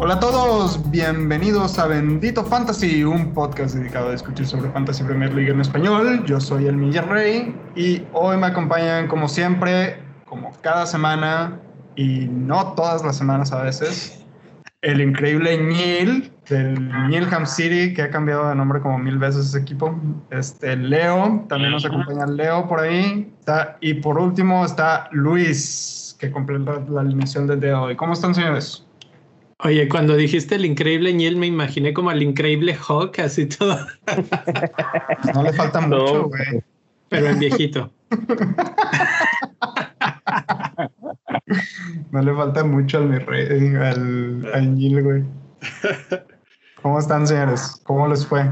Hola a todos, bienvenidos a Bendito Fantasy, un podcast dedicado a discutir sobre Fantasy Premier League en español. Yo soy el Miller Rey y hoy me acompañan como siempre, como cada semana y no todas las semanas a veces, el increíble Neil del Nilham City, que ha cambiado de nombre como mil veces ese equipo. Este, Leo, también nos acompaña Leo por ahí. Está, y por último está Luis, que completa la alineación del día de hoy. ¿Cómo están, señores? Oye, cuando dijiste el increíble Niel, me imaginé como al increíble Hawk, así todo. No le falta mucho, güey. Pero en viejito. No le falta mucho al mi rey, al, al Neil, güey. ¿Cómo están, señores? ¿Cómo les fue?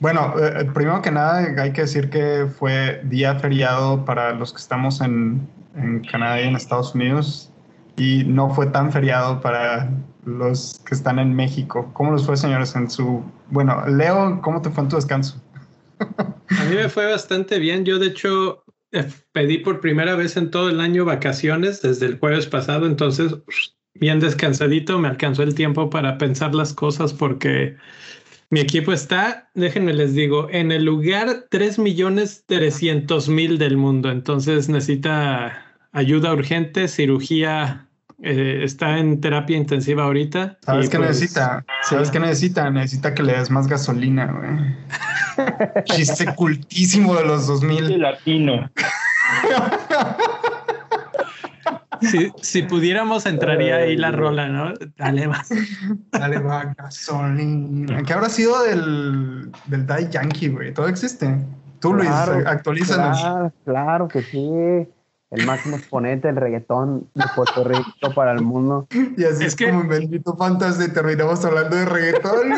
Bueno, eh, primero que nada hay que decir que fue día feriado para los que estamos en, en Canadá y en Estados Unidos y no fue tan feriado para los que están en México. ¿Cómo les fue, señores, en su... Bueno, Leo, ¿cómo te fue en tu descanso? A mí me fue bastante bien. Yo, de hecho, eh, pedí por primera vez en todo el año vacaciones desde el jueves pasado, entonces, bien descansadito, me alcanzó el tiempo para pensar las cosas porque mi equipo está, déjenme les digo, en el lugar 3 millones 300 mil del mundo, entonces necesita ayuda urgente, cirugía eh, está en terapia intensiva ahorita. ¿Sabes qué pues, necesita? ¿Sabes qué necesita? Necesita que le des más gasolina, güey. Chiste cultísimo de los 2000. latino. Si, si, pudiéramos, entraría ahí la rola, ¿no? Dale va. Dale va, gasolina. ¿Qué habrá sido del, del Die Yankee, güey? Todo existe. Tú, Luis, actualízanos. Claro, claro que sí el máximo exponente del reggaetón de Puerto Rico para el mundo. Y así es, como en Bendito Fantasy terminamos hablando de reggaetón.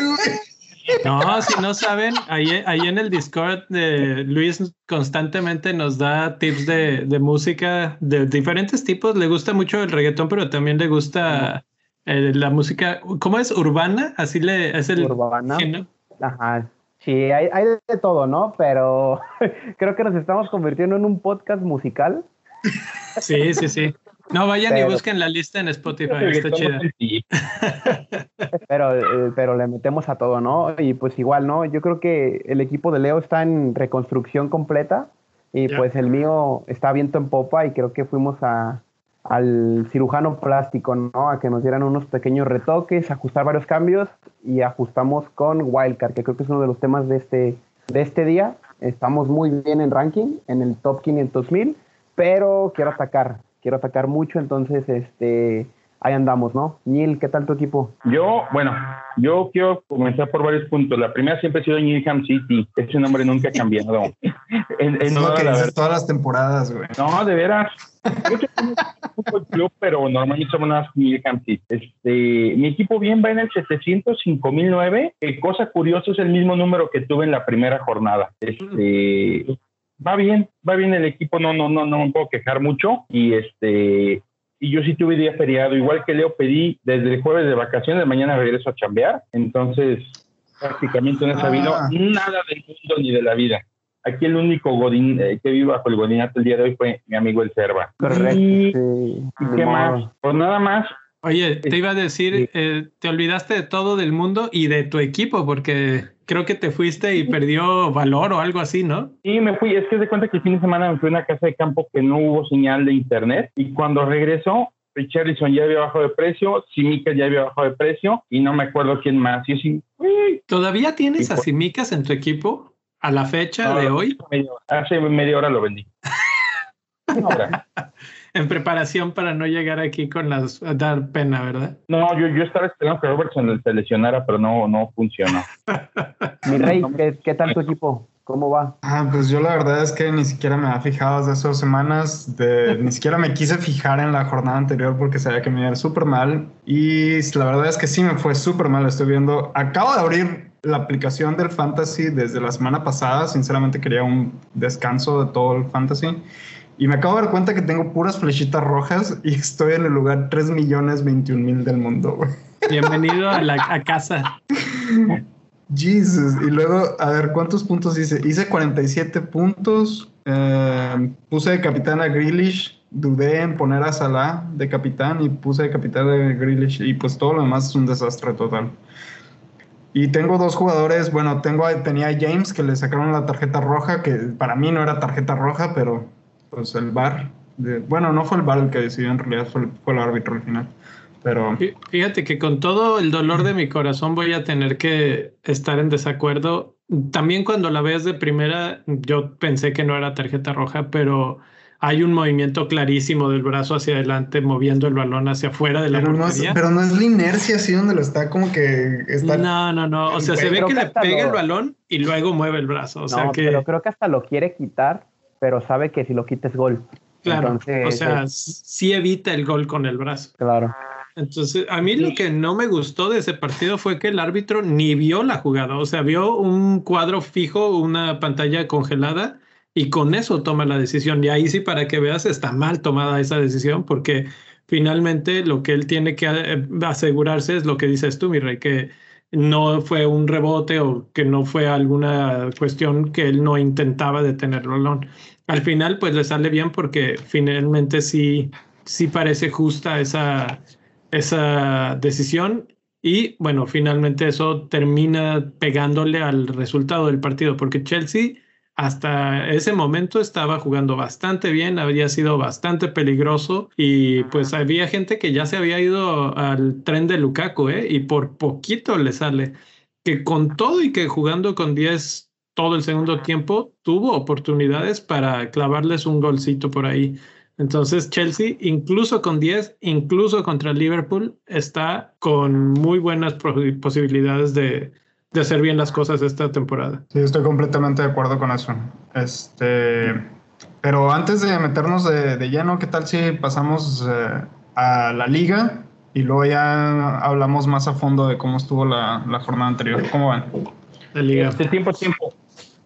No, si no saben, ahí, ahí en el Discord de Luis constantemente nos da tips de, de, música de diferentes tipos. Le gusta mucho el reggaetón, pero también le gusta eh, la música, ¿cómo es? ¿Urbana? Así le es el... Urbana. Ajá. Sí, hay, hay de todo, ¿no? Pero creo que nos estamos convirtiendo en un podcast musical Sí, sí, sí. No, vayan y busquen la lista en Spotify, está chida. Pero, eh, pero le metemos a todo, ¿no? Y pues igual, ¿no? Yo creo que el equipo de Leo está en reconstrucción completa y pues el mío está viento en popa y creo que fuimos a, al cirujano plástico, ¿no? A que nos dieran unos pequeños retoques, ajustar varios cambios y ajustamos con Wildcard, que creo que es uno de los temas de este, de este día. Estamos muy bien en ranking, en el top 500 mil pero quiero atacar, quiero atacar mucho, entonces este, ahí andamos, ¿no? Neil, ¿qué tal tu equipo? Yo, bueno, yo quiero comenzar por varios puntos. La primera siempre ha sido Newham City. Ese nombre nunca ha cambiado. en, en toda que todas las temporadas, güey. No, de veras. Yo un club, pero normalmente somos más Newham City. Este, mi equipo bien va en el 705.009. Eh, cosa curiosa es el mismo número que tuve en la primera jornada. Este, va bien, va bien el equipo, no, no, no, no me puedo quejar mucho. Y este, y yo sí tuve día feriado, igual que Leo pedí desde el jueves de vacaciones, mañana regreso a chambear, entonces prácticamente no he sabido ah. nada del mundo ni de la vida. Aquí el único Godín eh, que vive bajo el Godinato el día de hoy fue mi amigo el Cerva. Correcto. ¿Y, qué más? Pues nada más. Oye, te iba a decir, eh, te olvidaste de todo del mundo y de tu equipo, porque creo que te fuiste y perdió valor o algo así, ¿no? Sí, me fui. Es que de cuenta que el fin de semana me fui a una casa de campo que no hubo señal de internet y cuando regresó, Richarlison ya había bajado de precio, Simicas ya había bajado de precio y no me acuerdo quién más. Y sí, ¿Todavía tienes a Simicas en tu equipo a la fecha de hoy? hace media hora lo vendí. en preparación para no llegar aquí con las a dar pena, ¿verdad? No, yo, yo estaba esperando que Robertson se lesionara, pero no, no funcionó. Mi rey, ¿qué, tal tu equipo? ¿Cómo va? Ah, pues yo la verdad es que ni siquiera me había fijado desde hace dos semanas, de, ni siquiera me quise fijar en la jornada anterior porque sabía que me iba súper mal y la verdad es que sí me fue súper mal, estoy viendo, acabo de abrir la aplicación del Fantasy desde la semana pasada, sinceramente quería un descanso de todo el Fantasy y me acabo de dar cuenta que tengo puras flechitas rojas y estoy en el lugar 3 millones 21 mil del mundo, Bienvenido a la casa. Jesus. Y luego, a ver, ¿cuántos puntos hice? Hice 47 puntos. Eh, puse de capitán a Grealish. Dudé en poner a Salah de capitán y puse de capitán a Grealish. Y pues todo lo demás es un desastre total. Y tengo dos jugadores, bueno, tengo tenía a James que le sacaron la tarjeta roja, que para mí no era tarjeta roja, pero pues el bar, bueno, no fue el bar el que decidió en realidad, fue, fue el árbitro al final. Pero... Fíjate que con todo el dolor de mi corazón voy a tener que estar en desacuerdo. También cuando la ves de primera, yo pensé que no era tarjeta roja, pero hay un movimiento clarísimo del brazo hacia adelante moviendo el balón hacia afuera de la pero no, es, pero no es la inercia así donde lo está como que está no no no o sea se ve que, le pega el balón y luego mueve el brazo o sea que pero creo que hasta lo quiere quitar pero sabe que si lo quita es gol. Claro o sea sí evita el gol con el brazo. Claro. Entonces, a mí lo que no me gustó de ese partido fue que el árbitro ni vio la jugada, o sea, vio un cuadro fijo, una pantalla congelada y con eso toma la decisión. Y ahí sí, para que veas, está mal tomada esa decisión porque finalmente lo que él tiene que eh, asegurarse es lo que dices tú, mi rey, que no fue un rebote o que no fue alguna cuestión que él no intentaba detener balón. Al final, pues le sale bien porque finalmente sí, sí parece justa esa esa decisión y bueno, finalmente eso termina pegándole al resultado del partido, porque Chelsea hasta ese momento estaba jugando bastante bien, había sido bastante peligroso y pues había gente que ya se había ido al tren de Lukaku, ¿eh? y por poquito le sale que con todo y que jugando con 10 todo el segundo tiempo tuvo oportunidades para clavarles un golcito por ahí. Entonces Chelsea, incluso con 10, incluso contra Liverpool, está con muy buenas posibilidades de, hacer bien las cosas esta temporada. Sí, estoy completamente de acuerdo con eso. Este, pero antes de meternos de, lleno, ¿qué tal si pasamos eh, a la liga y luego ya hablamos más a fondo de cómo estuvo la, jornada anterior? ¿Cómo van? La liga. Este tiempo, tiempo.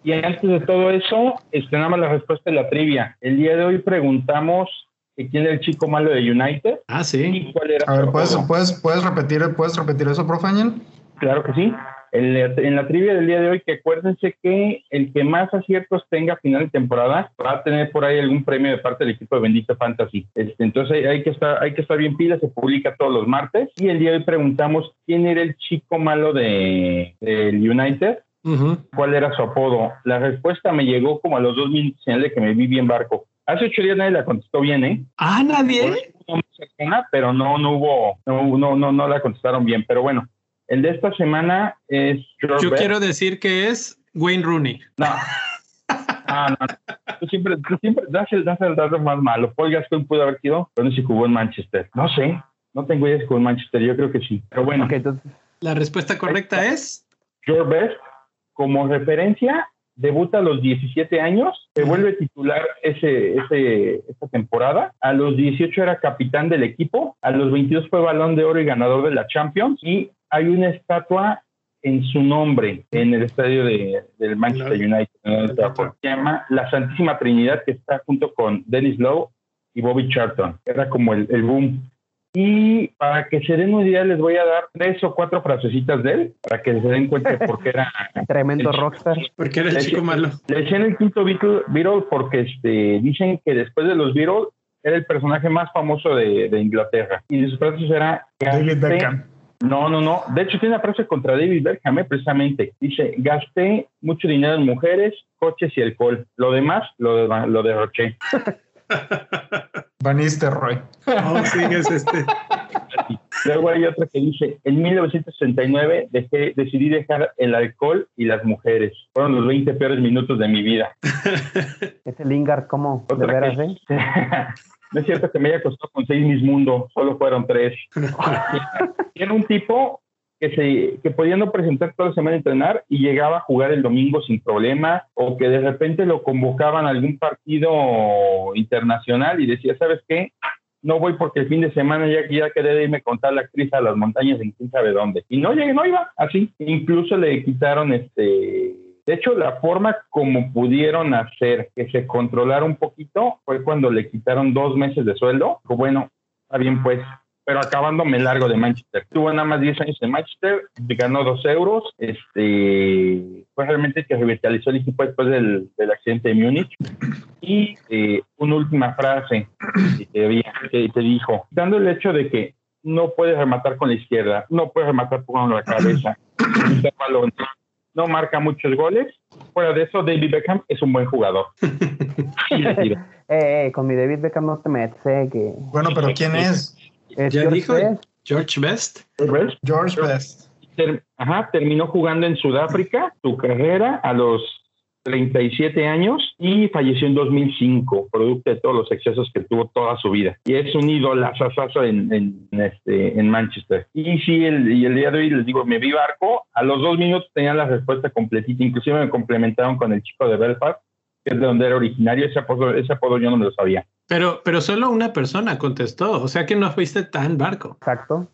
Y antes de todo eso, estrenamos la respuesta de la trivia. El día de hoy preguntamos quién era el chico malo de United. Ah, sí. A ver, ¿puedes, ¿puedes, repetir, ¿puedes repetir eso, profe Claro que sí. En la, trivia del día de hoy, que acuérdense que el que más aciertos tenga a final de temporada va a tener por ahí algún premio de parte del equipo de Bendito Fantasy. Este, entonces hay, que estar, hay que estar bien pila, se publica todos los martes. Y el día de hoy preguntamos quién era el chico malo de, del United cuál era su apodo. La respuesta me llegó como a los dos minutos, de que me vi bien barco. Hace ocho días nadie la contestó bien, ¿eh? Ah, nadie. pero no, no hubo, no, no, no, no la contestaron bien. Pero bueno, el de esta semana es. Yo quiero decir que es Wayne Rooney. No. Ah, no, Tú siempre, tú siempre das el, das el dato más malo. Paul Gascoigne pudo haber sido, pero no si jugó en Manchester. No sé. No tengo idea si jugó en Manchester. Yo creo que sí. Pero bueno. La respuesta correcta es. George Best como referencia, debuta a los 17 años, se vuelve titular ese, ese, esa temporada. A los 18 era capitán del equipo, a los 22 fue balón de oro y ganador de la Champions. Y hay una estatua en su nombre en el estadio de, del Manchester United. Se llama La Santísima Trinidad, que está junto con Dennis Lowe y Bobby Charlton. Era como el, el boom y para que se den una idea, les voy a dar tres o cuatro frasecitas de él, para que se den cuenta de por qué era... Tremendo rockstar. Porque era el chico malo. Le decían el quinto Beatle, porque este, dicen que después de los Beatles era el personaje más famoso de, Inglaterra. Y de sus frases era... David Beckham. No, no, no. De hecho, tiene una frase contra David Beckham, ¿eh? precisamente. Dice, gasté mucho dinero en mujeres, coches y alcohol. Lo demás lo, lo derroché. Vaniste Roy. Oh, sí, es este. Luego hay otra que dice, en 1969 dejé, decidí dejar el alcohol y las mujeres. Fueron los 20 peores minutos de mi vida. Ese Lingard, ¿cómo? ¿De veras, eh? No es cierto que me haya costado con seis mis mundos, solo fueron tres. Era un tipo que, se, que podía no presentar toda la semana a entrenar y llegaba a jugar el domingo sin problema, o que de repente lo convocaban a algún partido internacional y decía, ¿sabes qué? No voy porque el fin de semana ya, ya quería irme a contar la actriz a las montañas en quién sabe dónde. Y no llegué, no iba, así. Incluso le quitaron este de hecho, la forma como pudieron hacer que se controlara un poquito fue cuando le quitaron dos meses de sueldo. Bueno, está bien, pues pero acabándome largo de Manchester. Tuvo nada más 10 años en Manchester, ganó dos euros, este, fue realmente que revitalizó el equipo después del, accidente de Múnich. Y eh, una última frase que te, te dijo, dando el hecho de que no puedes rematar con la izquierda, no puedes rematar con la cabeza, no marca muchos goles. Fuera de eso, David Beckham es un buen jugador. eh, eh, con mi David Beckham no te metes, eh, que... Bueno, pero ¿quién es? ¿Es ya dijo George Best. George Best. ajá, terminó jugando en Sudáfrica su carrera a los 37 años y falleció en 2005, producto de todos los excesos que tuvo toda su vida. Y es un ídolo en, en, este, en Manchester. Y sí, el, y el día de hoy les digo, me vi barco, a los dos minutos tenían la respuesta completita, inclusive me complementaron con el chico de Belfast, que es de donde era originario, ese apodo, ese apodo yo no me lo sabía. Pero, pero solo una persona contestó, o sea que no fuiste tan barco. Exacto.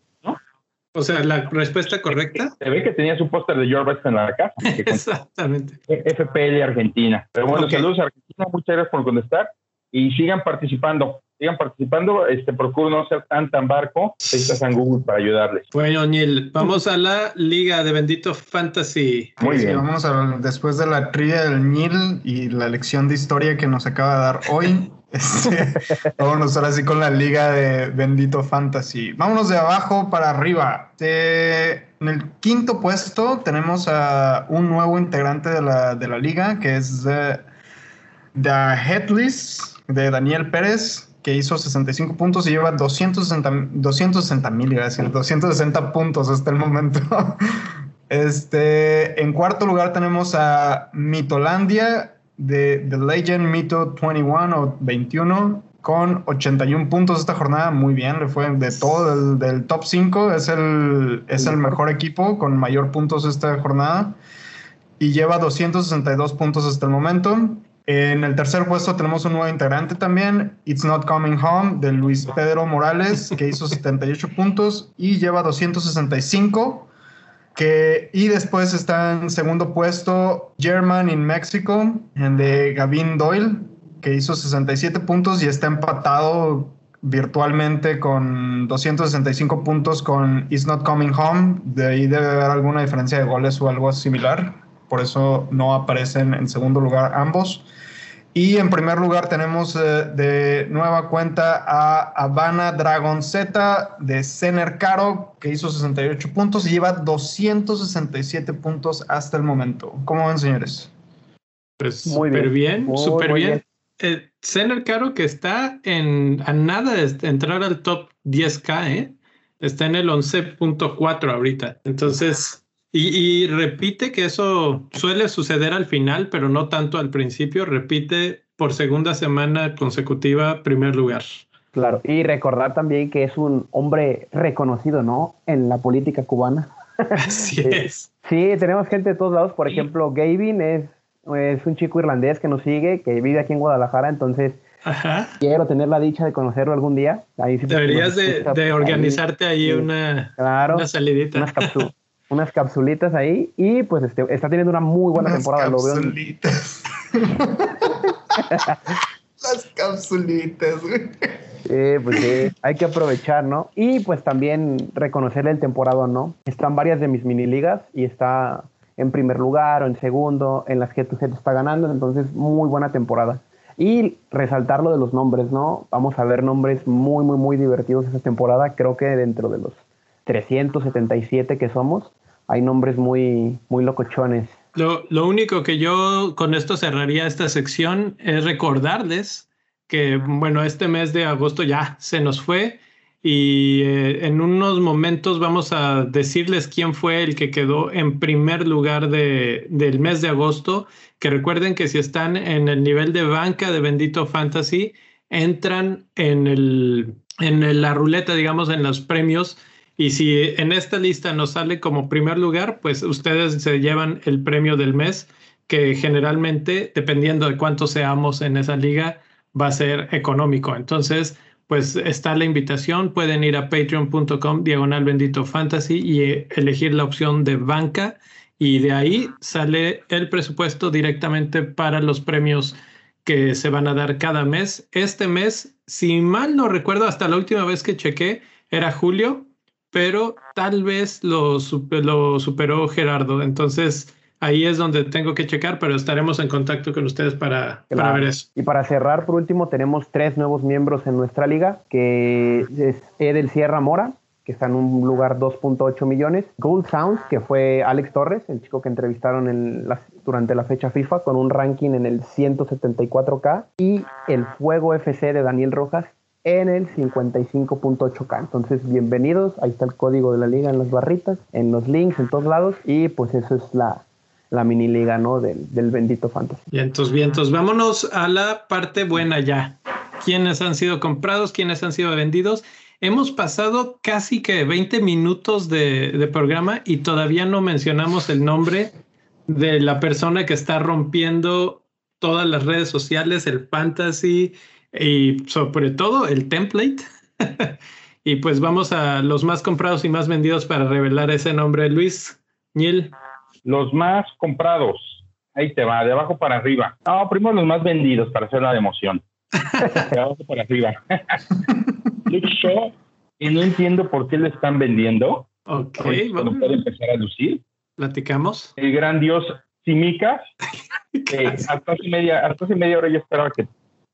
O sea, la respuesta correcta. Se ve que tenía su póster de George Best en la casa. Exactamente. FPL Argentina. Pero bueno, saludos a Argentina, muchas gracias por contestar y sigan participando. Sigan participando, este, procuro no ser tan tan barco. Estás en Google para ayudarles. Bueno, Neil, vamos a la Liga de Bendito Fantasy. Muy bien. vamos a después de la trivia del Neil y la lección de historia que nos acaba de dar hoy. Este, vámonos ahora sí con la liga de Bendito Fantasy. Vámonos de abajo para arriba. en el quinto puesto tenemos a un nuevo integrante de la, de la liga, que es The, The Headless de Daniel Pérez, que hizo 65 puntos y lleva 260 mil, gracias, 260 puntos hasta el momento. Este, en cuarto lugar tenemos a Mitolandia de The Legend Mito 21 o 21 con 81 puntos esta jornada, muy bien, le fue de todo el, del top 5, es el, es el mejor equipo con mayor puntos esta jornada y lleva 262 puntos hasta el momento. En el tercer puesto tenemos un nuevo integrante también, It's Not Coming Home, de Luis Pedro Morales, que hizo 78 puntos y lleva 265 que, y después está en segundo puesto German in Mexico, de Gavin Doyle, que hizo 67 puntos y está empatado virtualmente con 265 puntos con It's Not Coming Home. De ahí debe haber alguna diferencia de goles o algo similar. Por eso no aparecen en segundo lugar ambos. Y en primer lugar tenemos eh, de nueva cuenta a Habana Dragon Z de Cener Caro, que hizo 68 puntos y lleva 267 puntos hasta el momento. ¿Cómo ven, señores? Pues súper bien, súper bien. Cener Caro que está en, a nada de entrar al top 10K, ¿eh? Está en el 11.4 ahorita. Entonces, y, repite que eso suele suceder al final, pero no tanto al principio. Repite por segunda semana consecutiva primer lugar. Claro, y recordar también que es un hombre reconocido, ¿no? En la política cubana. Así es. Sí, tenemos gente de todos lados. Por ejemplo, Gavin es, es un chico irlandés que nos sigue, que vive aquí en Guadalajara, entonces quiero tener la dicha de conocerlo algún día. Ahí Deberías de, organizarte ahí, una, una salidita. Unas, unas capsulitas ahí y pues este, está teniendo una muy buena temporada. Capsulitas. Lo veo. Las capsulitas, Sí, pues sí, hay que aprovechar, ¿no? Y pues también reconocerle el temporada, ¿no? Están varias de mis mini ligas y está en primer lugar o en segundo, en las que tu gente está ganando, entonces muy buena temporada. Y resaltar lo de los nombres, ¿no? Vamos a ver nombres muy, muy, muy divertidos esta temporada. Creo que dentro de los 377 que somos, hay nombres muy, muy locochones. Lo, lo, único que yo con esto cerraría esta sección es recordarles que, bueno, este mes de agosto ya se nos fue y eh, en unos momentos vamos a decirles quién fue el que quedó en primer lugar de, del mes de agosto. Que recuerden que si están en el nivel de banca de Bendito Fantasy, entran en, el, en la ruleta, digamos, en los premios y si en esta lista nos sale como primer lugar, pues ustedes se llevan el premio del mes, que generalmente, dependiendo de cuántos seamos en esa liga, va a ser económico. Entonces, pues está la invitación. Pueden ir a patreon.com diagonal bendito fantasy y elegir la opción de banca. Y de ahí sale el presupuesto directamente para los premios que se van a dar cada mes. Este mes, si mal no recuerdo, hasta la última vez que chequé, era Julio, pero tal vez lo, lo superó Gerardo. Entonces, ahí es donde tengo que checar, pero estaremos en contacto con ustedes para, para, ver eso. Y para cerrar, por último, tenemos tres nuevos miembros en nuestra liga, que es Edel Sierra Mora, que está en un lugar 2.8 millones. Gold Sounds, que fue Alex Torres, el chico que entrevistaron en durante la fecha FIFA, con un ranking en el 174K. Y el Fuego FC de Daniel Rojas en el 55.8K. Entonces, bienvenidos. Ahí está el código de la liga en las barritas, en los links, en todos lados. Y pues eso es la, la mini liga, ¿no? Del, del bendito fantasy. Vientos, vientos. Vámonos a la parte buena ya. ¿Quiénes han sido comprados? ¿Quiénes han sido vendidos? Hemos pasado casi que 20 minutos de, programa y todavía no mencionamos el nombre de la persona que está rompiendo todas las redes sociales, el fantasy y sobre todo el template. y pues vamos a los más comprados y más vendidos para revelar ese nombre. Luis, Niel. Los más comprados. Ahí te va, de abajo para arriba. No, primero los más vendidos para hacer la emoción. de abajo para arriba. Luke y no entiendo por qué le están vendiendo. Ok, vamos. puede empezar a lucir. Platicamos. El gran dios Simicas. hasta, hace media, hasta hace media hora yo esperaba que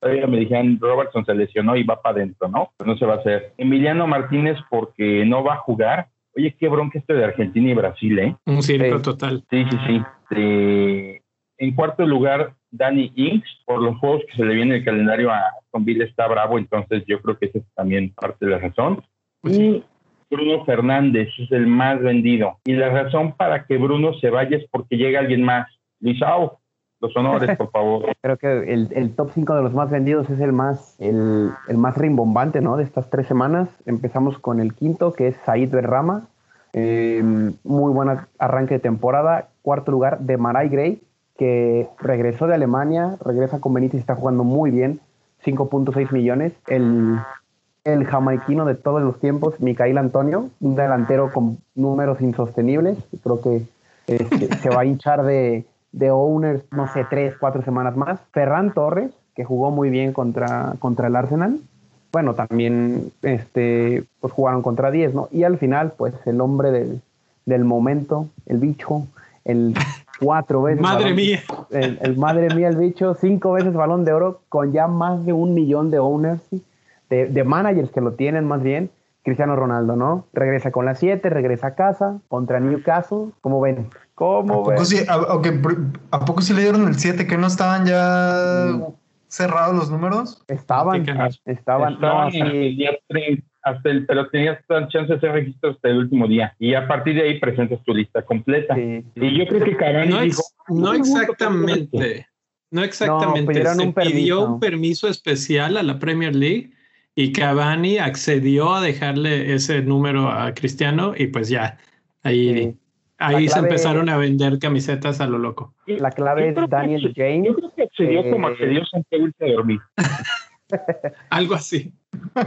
todavía me dijeran Robertson se lesionó y va para adentro, ¿no? Pues no se va a hacer. Emiliano Martínez porque no va a jugar. Oye, qué bronca este de Argentina y Brasil, ¿eh? Un circo total. Sí, sí, sí. en cuarto lugar, Danny Inks, por los juegos que se le viene el calendario a Villa está bravo, entonces yo creo que esa es también parte de la razón. Pues y Bruno Fernández es el más vendido. Y la razón para que Bruno se vaya es porque llega alguien más. Luisao, los honores, por favor. Creo que el, top 5 de los más vendidos es el más, el, más rimbombante, ¿no? De estas tres semanas. Empezamos con el quinto, que es Said Berrama. Eh, muy buen arranque de temporada. Cuarto lugar de Maray Gray, que regresó de Alemania, regresa con Benítez y está jugando muy bien, 5.6 millones. El, el jamaiquino de todos los tiempos, Micael Antonio, un delantero con números insostenibles, creo que este, se va a hinchar de, de owners, no sé, tres, cuatro semanas más. Ferran Torres, que jugó muy bien contra, contra el Arsenal. Bueno, también este, pues jugaron contra 10, ¿no? Y al final, pues el hombre del, del momento, el bicho, el cuatro veces. Madre mía. El, madre mía, el bicho, cinco veces balón de oro con ya más de un millón de owners, de, managers que lo tienen más bien. Cristiano Ronaldo, ¿no? Regresa con las siete, regresa a casa contra Newcastle. ¿Cómo ven? ¿Cómo ¿A poco, Sí, a, poco sí le dieron el 7 que no estaban ya mm. cerrados los números? Estaban, estaban, no, hasta el, pero tenías chance de hacer registro hasta el último día. Y a partir de ahí presentas tu lista completa. Y yo creo que Cavani no dijo... No exactamente. No exactamente. Se un pidió un permiso especial a la Premier League y Cavani accedió a dejarle ese número a Cristiano y pues ya, ahí, ahí se empezaron a vender camisetas a lo loco. La clave es Daniel James. Yo creo que accedió como eh, accedió Santiago de dormir. Algo así.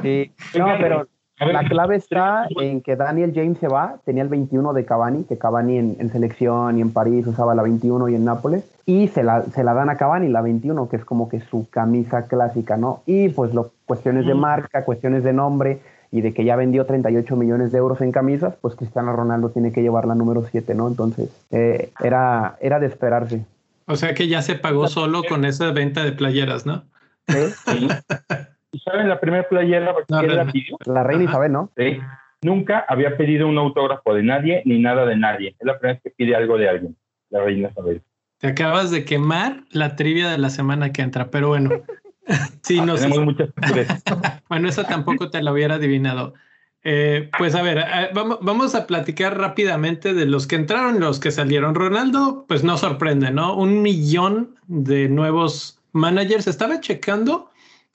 Sí, no, pero la clave está en que Daniel James se va, tenía el 21 de Cavani, que Cavani en, selección y en París usaba la 21 y en Nápoles, y se la, se la dan a Cavani, la 21, que es como que su camisa clásica, ¿no? Y pues lo, cuestiones de marca, cuestiones de nombre, y de que ya vendió 38 millones de euros en camisas, pues Cristiano Ronaldo tiene que llevar la número 7, ¿no? Entonces, eh, era, era de esperarse. O sea que ya se pagó solo con esa venta de playeras, ¿no? Sí. ¿Y saben la primera playera que la pidió? La reina Isabel, ¿no? Sí. Nunca había pedido un autógrafo de nadie ni nada de nadie. Es la primera vez que pide algo de alguien, la reina Isabel. Te acabas de quemar la trivia de la semana que entra, pero bueno. sí, no Tenemos muchas Bueno, esa tampoco te la hubiera adivinado. Eh, pues a ver, eh, vamos, vamos, a platicar rápidamente de los que entraron y los que salieron. Ronaldo, pues no sorprende, ¿no? Un millón de nuevos managers. Estaba checando,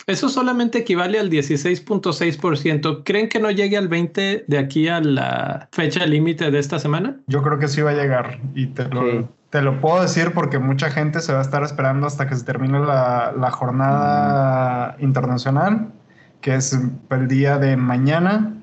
eso solamente equivale al 16.6%. ¿Creen que no llegue al 20 de aquí a la fecha límite de esta semana? Yo creo que sí va a llegar y te lo, te lo puedo decir porque mucha gente se va a estar esperando hasta que se termine la, la jornada internacional, que es el día de mañana.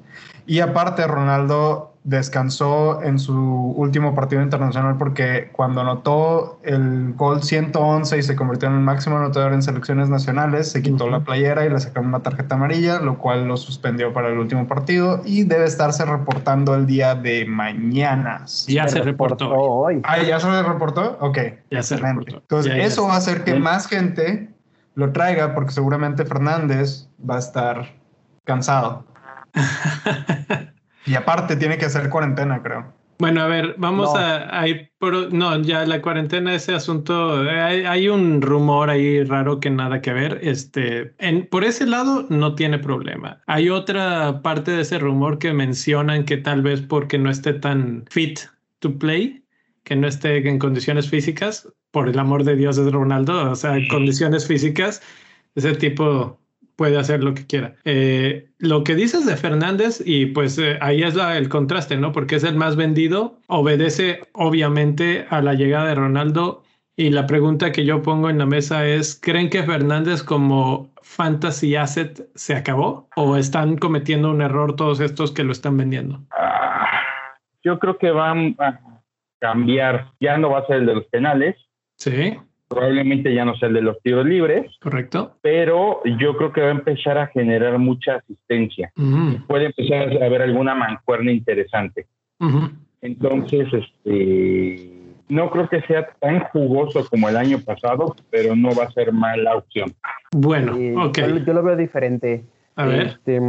Y aparte, Ronaldo descansó en su último partido internacional porque cuando anotó el gol 111 y se convirtió en el máximo anotador en selecciones nacionales, se quitó la playera y le sacaron una tarjeta amarilla, lo cual lo suspendió para el último partido y debe estarse reportando el día de mañana. Ya se, reportó. hoy. Ah, ya se reportó. Ok. Ya se reportó. Entonces, eso va a hacer que más gente lo traiga porque seguramente Fernández va a estar cansado. Y aparte tiene que hacer cuarentena, creo. Bueno, a ver, vamos a, ir por, no, ya la cuarentena, ese asunto, hay, un rumor ahí raro que nada que ver. Este, en, por ese lado no tiene problema. Hay otra parte de ese rumor que mencionan que tal vez porque no esté tan fit to play, que no esté en condiciones físicas, por el amor de Dios es Ronaldo, o sea, en condiciones físicas, ese tipo puede hacer lo que quiera. Eh, lo que dices de Fernández, y pues eh, ahí es la, el contraste, ¿no? Porque es el más vendido, obedece obviamente a la llegada de Ronaldo. Y la pregunta que yo pongo en la mesa es, ¿creen que Fernández como fantasy asset se acabó? ¿O están cometiendo un error todos estos que lo están vendiendo? Yo creo que van a cambiar. Ya no va a ser el de los penales. Sí probablemente ya no sea el de los tiros libres. Correcto. Pero yo creo que va a empezar a generar mucha asistencia. Puede empezar a haber alguna mancuerna interesante. Entonces, este, no creo que sea tan jugoso como el año pasado, pero no va a ser mala opción. Bueno, yo, lo veo diferente. A ver. Este,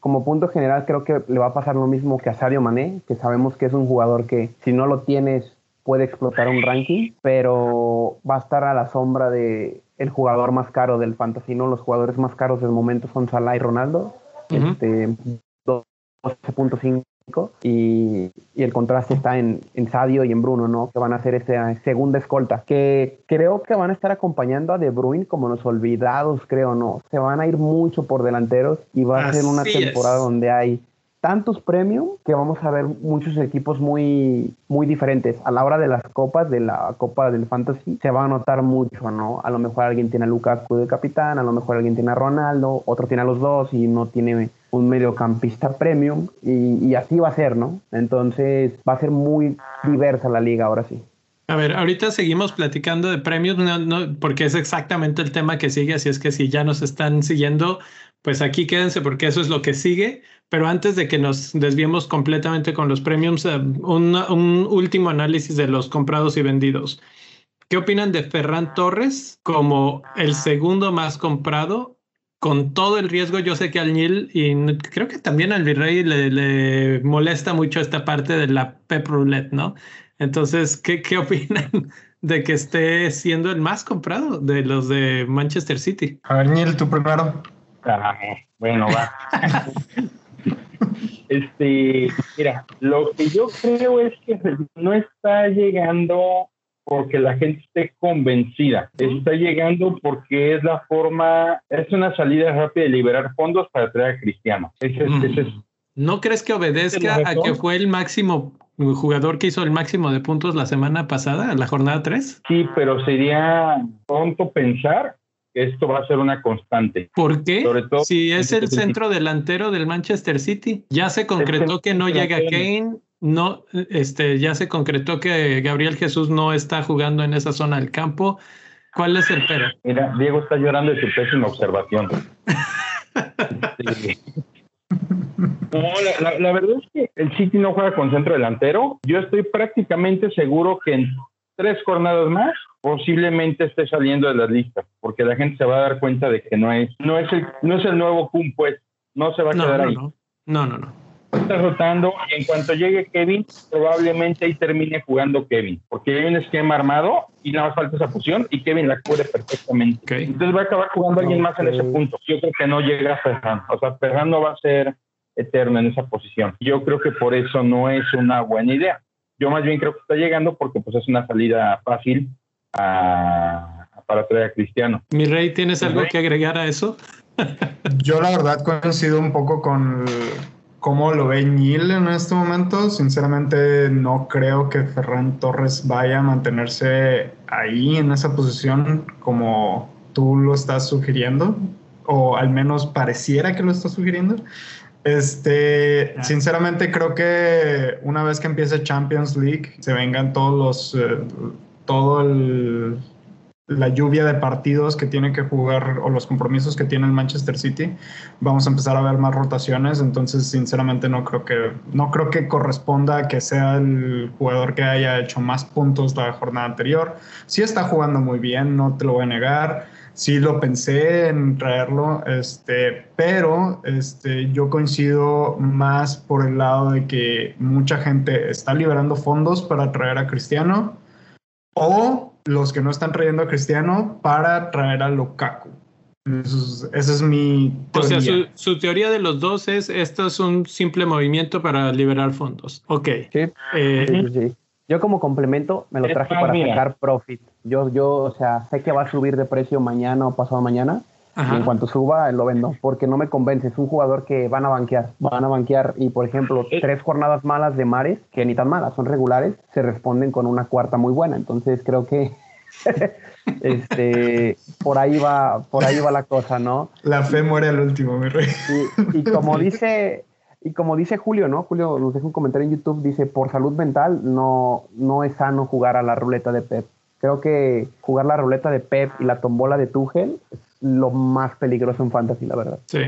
como punto general, creo que le va a pasar lo mismo que a Sadio Mané, que sabemos que es un jugador que si no lo tienes puede explotar un ranking, pero va a estar a la sombra de el jugador más caro del fantasy, ¿no? Los jugadores más caros del momento son Salah y Ronaldo, este, 12.5 y, y, el contraste está en, en, Sadio y en Bruno, ¿no? Que van a hacer esa segunda escolta, que creo que van a estar acompañando a De Bruyne como los olvidados, creo, ¿no? Se van a ir mucho por delanteros y va a ser una temporada donde hay tantos premios que vamos a ver muchos equipos muy, muy diferentes. A la hora de las copas, de la Copa del Fantasy, se va a notar mucho, ¿no? A lo mejor alguien tiene a Lukaku de capitán, a lo mejor alguien tiene a Ronaldo, otro tiene a los dos y no tiene un mediocampista premium y así va a ser, ¿no? Entonces va a ser muy diversa la liga ahora sí. A ver, ahorita seguimos platicando de premios, no, porque es exactamente el tema que sigue, así es que si ya nos están siguiendo, pues aquí quédense porque eso es lo que sigue. Pero antes de que nos desviemos completamente con los premiums, eh, un, un último análisis de los comprados y vendidos. ¿Qué opinan de Ferran Torres como el segundo más comprado? Con todo el riesgo, yo sé que al Nil y creo que también al Virrey le, le molesta mucho esta parte de la pep roulette, ¿no? Entonces, ¿qué, qué opinan de que esté siendo el más comprado de los de Manchester City? A ver, Neil, tú primero. Ah, bueno, va. este, mira, lo que yo creo es que no está llegando porque la gente esté convencida. Está llegando porque es la forma, es una salida rápida de liberar fondos para traer a Cristiano. Mm. ¿No crees que obedezca a que fue el máximo jugador que hizo el máximo de puntos la semana pasada, la jornada 3? Sí, pero sería pronto pensar esto va a ser una constante. ¿Por qué? si es el centro delantero del Manchester City, ya se concretó que no llega Kane, no, este, ya se concretó que Gabriel Jesús no está jugando en esa zona del campo. ¿Cuál es el pero? Mira, Diego está llorando de su pésima observación. No, la, la, verdad es que el City no juega con centro delantero. Yo estoy prácticamente seguro que en tres jornadas más posiblemente esté saliendo de las listas, porque la gente se va a dar cuenta de que no es, no es el, no es el nuevo Kun, pues, no se va a quedar ahí. No, no, no. no. Está rotando y en cuanto llegue Kevin, probablemente ahí termine jugando Kevin, porque hay un esquema armado y nada más falta esa fusión y Kevin la cubre perfectamente. Entonces va a acabar jugando alguien más en ese punto. Yo creo que no llega a Ferran. O sea, Ferran no va a ser eterno en esa posición. Yo creo que por eso no es una buena idea. Yo más bien creo que está llegando porque pues es una salida fácil para traer a Cristiano. Mi rey, ¿tienes algo que agregar a eso? Yo la verdad coincido un poco con cómo lo ve Ñil en este momento. Sinceramente no creo que Ferran Torres vaya a mantenerse ahí en esa posición como tú lo estás sugiriendo, o al menos pareciera que lo estás sugiriendo. Este, sinceramente creo que una vez que empiece Champions League, se vengan todos los, eh, todo el, la lluvia de partidos que tiene que jugar o los compromisos que tiene el Manchester City, vamos a empezar a ver más rotaciones. Entonces, sinceramente, no creo que, no creo que corresponda que sea el jugador que haya hecho más puntos la jornada anterior. Sí está jugando muy bien, no te lo voy a negar. Sí lo pensé en traerlo, este, pero este, yo coincido más por el lado de que mucha gente está liberando fondos para traer a Cristiano o los que no están trayendo a Cristiano para traer a Lukaku. esa es mi teoría. O sea, su, teoría de los dos es, esto es un simple movimiento para liberar fondos. Ok. Eh, yo como complemento me lo traje para sacar profit. Yo, yo, o sea, sé que va a subir de precio mañana o pasado mañana y en cuanto suba, lo vendo, porque no me convence. Es un jugador que van a banquear, van a banquear. Y por ejemplo, eh. tres jornadas malas de Mares, que ni tan malas, son regulares, se responden con una cuarta muy buena. Entonces creo que este, por ahí va, por ahí va la cosa, ¿no? La fe muere al último, mi rey. Y, como dice, y como dice Julio, ¿no? Julio nos deja un comentario en YouTube, dice, por salud mental no, no es sano jugar a la ruleta de Pep. Creo que jugar la ruleta de Pep y la tombola de Tuchel lo más peligroso en fantasy, la verdad. Sí.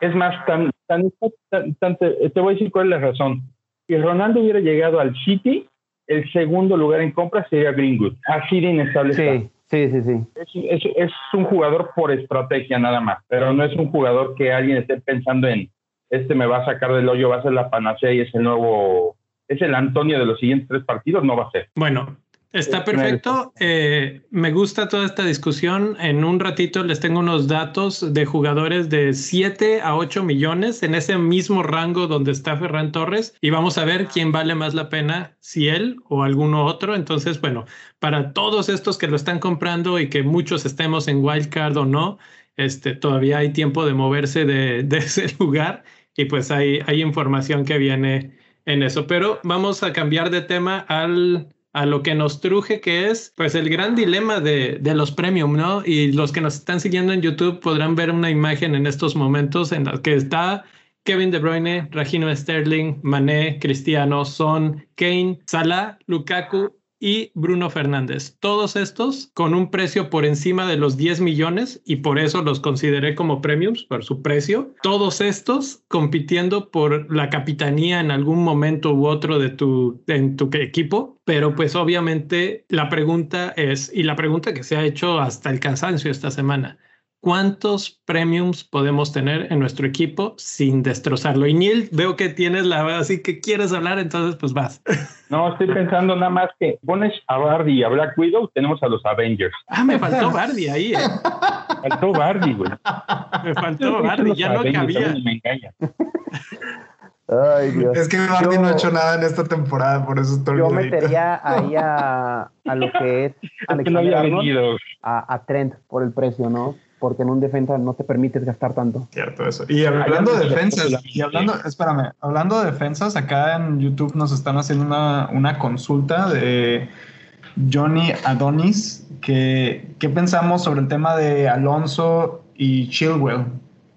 Es más, tan, tan, te, voy a decir cuál es la razón. Si Ronaldo hubiera llegado al City, el segundo lugar en compra sería Greenwood. Así de inestable sí, Sí, sí, sí. Es, es, un jugador por estrategia nada más, pero no es un jugador que alguien esté pensando en, este me va a sacar del hoyo, va a ser la panacea y es el nuevo, es el Antonio de los siguientes tres partidos, no va a ser. Bueno, Está perfecto. Eh, me gusta toda esta discusión. En un ratito les tengo unos datos de jugadores de 7 a 8 millones en ese mismo rango donde está Ferran Torres y vamos a ver quién vale más la pena, si él o alguno otro. Entonces, bueno, para todos estos que lo están comprando y que muchos estemos en wildcard o no, este, todavía hay tiempo de moverse de, ese lugar y pues hay, hay información que viene en eso. Pero vamos a cambiar de tema al a lo que nos truje, que es pues el gran dilema de, de, los premium, ¿no? Y los que nos están siguiendo en YouTube podrán ver una imagen en estos momentos en la que está Kevin De Bruyne, Regino Sterling, Mané, Cristiano, Son, Kane, Salah, Lukaku y Bruno Fernández. Todos estos con un precio por encima de los 10 millones y por eso los consideré como premiums por su precio. Todos estos compitiendo por la capitanía en algún momento u otro de tu, en tu equipo. Pero pues obviamente la pregunta es, y la pregunta que se ha hecho hasta el cansancio esta semana, ¿cuántos premiums podemos tener en nuestro equipo sin destrozarlo? Y Neil, veo que tienes la así que quieres hablar, entonces pues vas. No, estoy pensando nada más que pones a Bardi y a Black Widow, tenemos a los Avengers. Ah, me faltó Bardi ahí, ¿eh? Faltó Bardi, güey. Me faltó Bardi, ya no cabía. Me engaña. Ay, Dios. Es que Bardi no ha hecho nada en esta temporada, por eso estoy Yo metería ahí a, a, lo que es, es que no había venido. A, a Trent por el precio, ¿no? Porque en un defensa no te permites gastar tanto. Cierto, eso. Y hablando de defensas, y hablando, espérame, hablando de defensas, acá en YouTube nos están haciendo una, una consulta de Johnny Adonis, que qué pensamos sobre el tema de Alonso y Chilwell.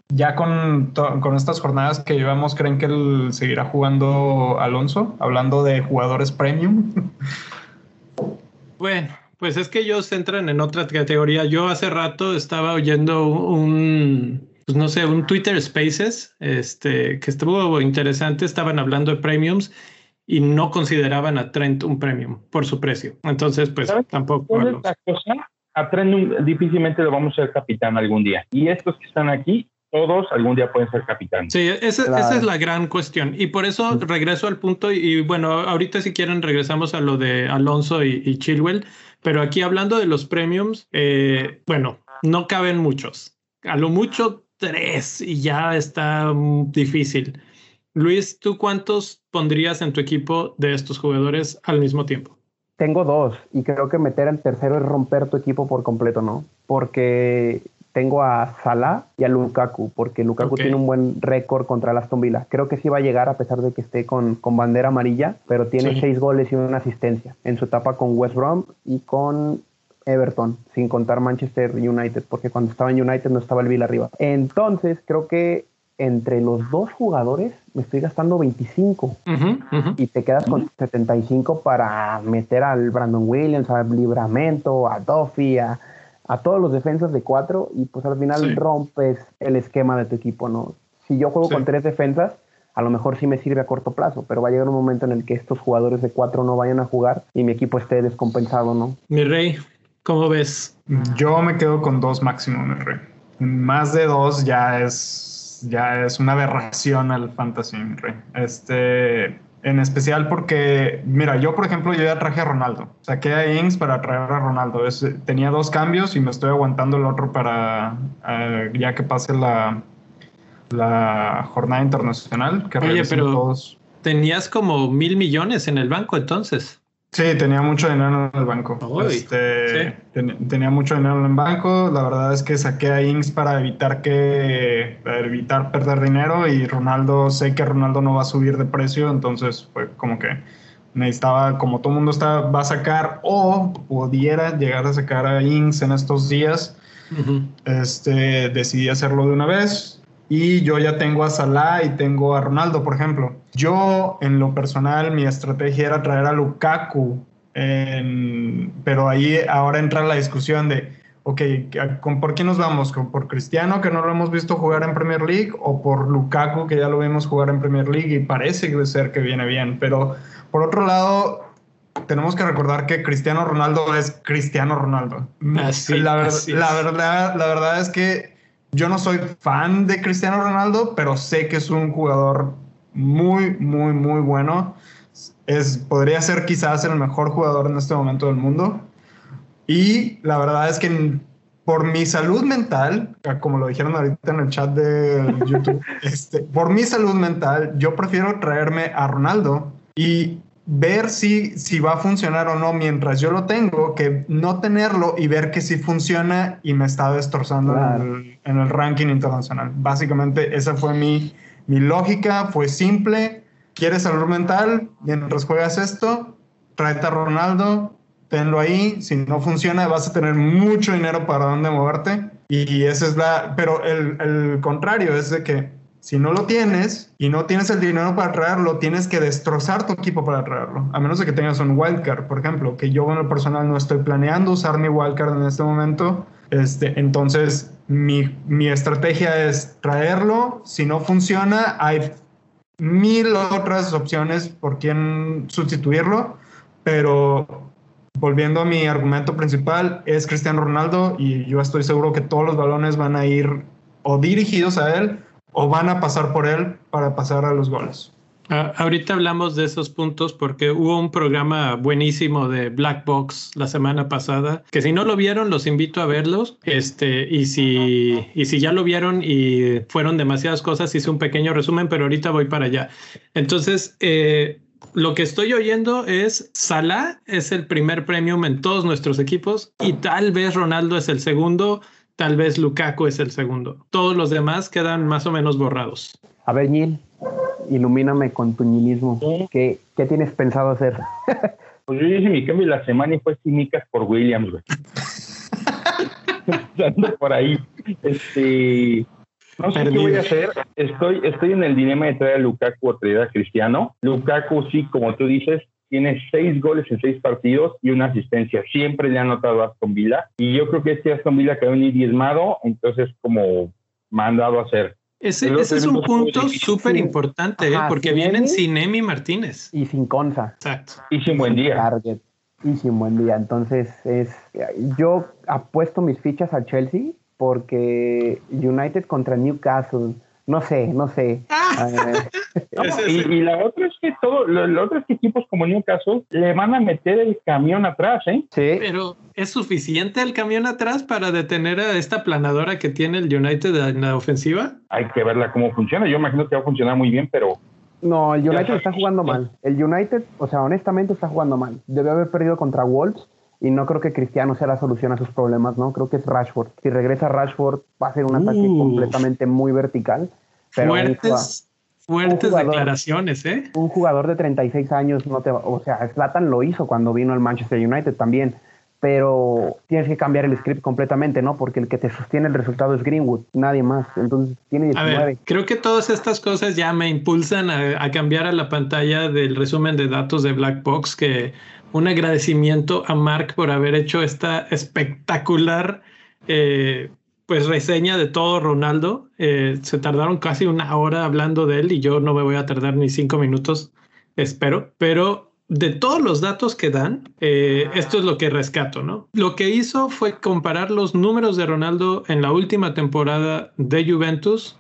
Ya con, con estas jornadas que llevamos, ¿creen que él seguirá jugando Alonso? Hablando de jugadores premium. Bueno, pues es que ellos entran en otra categoría. Yo hace rato estaba oyendo un, pues no sé, un Twitter Spaces, este, que estuvo interesante. Estaban hablando de premiums y no consideraban a Trent un premium por su precio. Entonces, pues tampoco. A Trent difícilmente lo vamos a ser capitán algún día. Y estos que están aquí todos algún día pueden ser capitán. Sí, esa, es la gran cuestión. Y por eso regreso al punto, y, bueno, ahorita si quieren regresamos a lo de Alonso y, y Chilwell, pero aquí hablando de los premiums, eh, bueno, no caben muchos. A lo mucho tres y ya está difícil. Luis, ¿tú cuántos pondrías en tu equipo de estos jugadores al mismo tiempo? Tengo dos y creo que meter al tercero es romper tu equipo por completo, ¿no? Porque tengo a Salah y a Lukaku, porque Lukaku tiene un buen récord contra el Aston Villa. Creo que sí va a llegar a pesar de que esté con, con bandera amarilla, pero tiene seis goles y una asistencia en su etapa con West Brom y con Everton, sin contar Manchester United, porque cuando estaba en United no estaba el Villa arriba. Entonces, creo que entre los dos jugadores me estoy gastando 25 Ujú, ujú. y te quedas con 75 para meter al Brandon Williams, al Libramento, a Duffy, a, a todos los defensas de cuatro y pues al final Sí. rompes el esquema de tu equipo, ¿no? Si yo juego Sí. con tres defensas, a lo mejor sí me sirve a corto plazo, pero va a llegar un momento en el que estos jugadores de cuatro no vayan a jugar y mi equipo esté descompensado, ¿no? Mi rey, ¿cómo ves? Yo me quedo con dos máximo, mi rey. Más de dos ya es, ya es una aberración al fantasy, mi rey. Este, en especial porque, mira, yo por ejemplo, yo ya traje a Ronaldo. Saqué a Ings para traer a Ronaldo. Es- tenía dos cambios y me estoy aguantando el otro para, eh, ya que pase la, la jornada internacional. Que Oye, pero- todos. Tenías como mil millones en el banco entonces. Sí, tenía mucho dinero en el banco. Este, sí. ten- tenía mucho dinero en el banco. La verdad es que saqué a Ings para evitar que para evitar perder dinero y Ronaldo sé que Ronaldo no va a subir de precio, entonces fue como que necesitaba, como todo el mundo está, va a sacar o pudiera llegar a sacar a Ings en estos días. Este, decidí hacerlo de una vez. Y yo ya tengo a Salah y tengo a Ronaldo, por ejemplo. Yo, en lo personal, mi estrategia era traer a Lukaku. en- pero ahí ahora entra la discusión de, ok, ¿con, ¿por qué nos vamos? ¿Con, ¿Por Cristiano, que no lo hemos visto jugar en Premier League? ¿O por Lukaku, que ya lo vimos jugar en Premier League y parece ser que viene bien? Pero, por otro lado, tenemos que recordar que Cristiano Ronaldo es Cristiano Ronaldo. Así- la, ver- así la es. verdad, la verdad es que yo no soy fan de Cristiano Ronaldo, pero sé que es un jugador muy, muy, muy bueno. Es, podría ser quizás el mejor jugador en este momento del mundo. Y la verdad es que por mi salud mental, como lo dijeron ahorita en el chat de YouTube, este, por mi salud mental, yo prefiero traerme a Ronaldo y ver si, si va a funcionar o no mientras yo lo tengo, que no tenerlo y ver que sí funciona y me está destrozando Claro. en, el, en el ranking internacional. Básicamente esa fue mi, mi lógica, fue simple. ¿Quieres salud mental? Mientras juegas esto, tráete a Ronaldo, tenlo ahí. Si no funciona, vas a tener mucho dinero para dónde moverte. Y esa es la. Pero el, el contrario es de que si no lo tienes y no tienes el dinero para traerlo, tienes que destrozar tu equipo para traerlo. A menos de que tengas un wildcard, por ejemplo, que yo en lo personal no estoy planeando usar mi wildcard en este momento. Este, entonces, mi, mi estrategia es traerlo. Si no funciona, hay mil otras opciones por quién sustituirlo, pero volviendo a mi argumento principal, es Cristiano Ronaldo y yo estoy seguro que todos los balones van a ir o dirigidos a él o van a pasar por él para pasar a los goles. Ah, ahorita hablamos de esos puntos porque hubo un programa buenísimo de Black Box la semana pasada, que si no lo vieron, los invito a verlos. Este, y si, y si ya lo vieron y fueron demasiadas cosas, hice un pequeño resumen, pero ahorita voy para allá. Entonces, eh, lo que estoy oyendo es Salah es el primer premium en todos nuestros equipos y tal vez Ronaldo es el segundo, tal vez Lukaku es el segundo. Todos los demás quedan más o menos borrados. A ver, Neil, ilumíname con tu nihilismo. Sí. ¿Qué, qué tienes pensado hacer? Pues yo hice mi cambio de la semana y fue Simicas por Williams, güey. Ando por ahí. Este. No sé qué voy a hacer. Estoy, estoy en el dilema de traer a Lukaku o traer a Cristiano. Lukaku, sí, como tú dices, tiene seis goles en seis partidos y una asistencia. Siempre le ha anotado a Aston Villa. Y yo creo que este Aston Villa quedó ni diezmado, entonces como mandado a hacer. Ese, es un punto súper importante, ¿eh? Porque sin vienen sin Emi Martínez. Y sin Conza. Exacto. Hice un buen día. Target. Y sin buen día. Entonces, es yo apuesto mis fichas a Chelsea porque United contra Newcastle. No sé, no sé. No, Ese y, y la otra es que todo, lo, lo otro es que equipos como Newcastle le van a meter el camión atrás, ¿eh? sí, Pero ¿es suficiente el camión atrás para detener a esta planadora que tiene el United en la ofensiva? Hay que verla cómo funciona. Yo imagino que va a funcionar muy bien, pero no, el United está jugando mal. El United, o sea, honestamente está jugando mal. Debe haber perdido contra Wolves y no creo que Cristiano sea la solución a sus problemas, ¿no? Creo que es Rashford. Si regresa Rashford va a ser un ataque Uh. completamente muy vertical. Pero fuertes, fuertes jugador. declaraciones, ¿eh? un jugador de 36 años no te va, o sea, Zlatan lo hizo cuando vino al Manchester United también, pero tienes que cambiar el script completamente, ¿no? Porque el que te sostiene el resultado es Greenwood, nadie más. Entonces tiene 19. A ver, creo que todas estas cosas ya me impulsan a, cambiar a la pantalla del resumen de datos de Black Box, que un agradecimiento a Mark por haber hecho esta espectacular eh, pues reseña de todo Ronaldo. Eh, se tardaron casi una hora hablando de él y yo no me voy a tardar ni cinco minutos, espero, pero de todos los datos que dan, eh, esto es lo que rescato, ¿no? Lo que hizo fue comparar los números de Ronaldo en la última temporada de Juventus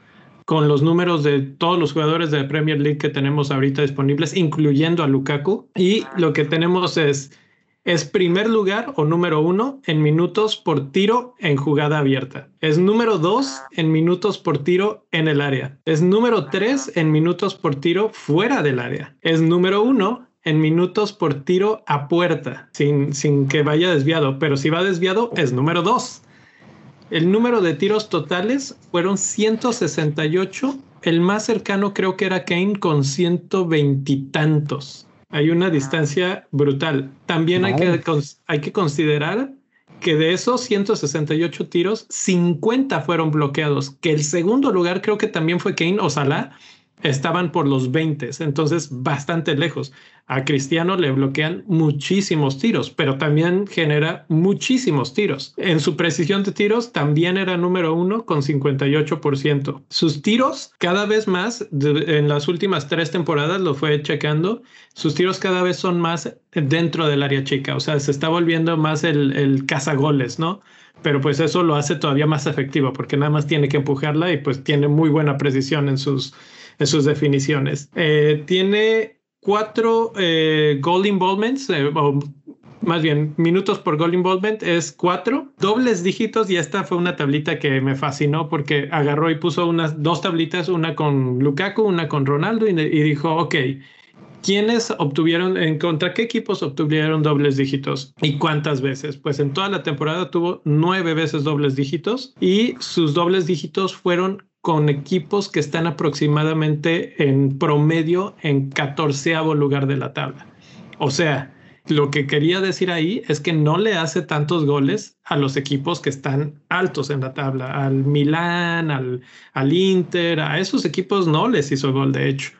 con los números de todos los jugadores de Premier League que tenemos ahorita disponibles, incluyendo a Lukaku. Y lo que tenemos es, es primer lugar o número uno en minutos por tiro en jugada abierta. Es número dos en minutos por tiro en el área. Es número tres en minutos por tiro fuera del área. Es número uno en minutos por tiro a puerta, sin, sin que vaya desviado, pero si va desviado es número 2. El número de tiros totales fueron 168. El más cercano creo que era Kane con 120 y tantos. Hay una distancia brutal. También hay que, hay que considerar que de esos 168 tiros, 50 fueron bloqueados, que el segundo lugar creo que también fue Kane o Salah, estaban por los 20, entonces bastante lejos. A Cristiano le bloquean muchísimos tiros, pero también genera muchísimos tiros. En su precisión de tiros también era número uno con 58%. Sus tiros cada vez más, en las últimas tres temporadas lo fue checando, sus tiros cada vez son más dentro del área chica, o sea, se está volviendo más el, el cazagoles, ¿no? pero pues eso lo hace todavía más efectivo porque nada más tiene que empujarla y pues tiene muy buena precisión en sus, en sus definiciones. Eh, tiene cuatro eh, goal involvements, eh, o más bien minutos por goal involvement es cuatro, dobles dígitos y esta fue una tablita que me fascinó porque agarró y puso unas dos tablitas, una con Lukaku, una con Ronaldo y, dijo, ok, ¿Quiénes obtuvieron, en contra qué equipos obtuvieron dobles dígitos y cuántas veces? Pues en toda la temporada tuvo nueve veces dobles dígitos y sus dobles dígitos fueron con equipos que están aproximadamente en promedio en catorceavo lugar de la tabla. O sea, lo que quería decir ahí es que no le hace tantos goles a los equipos que están altos en la tabla, al Milán, al, al Inter, a esos equipos no les hizo gol de hecho.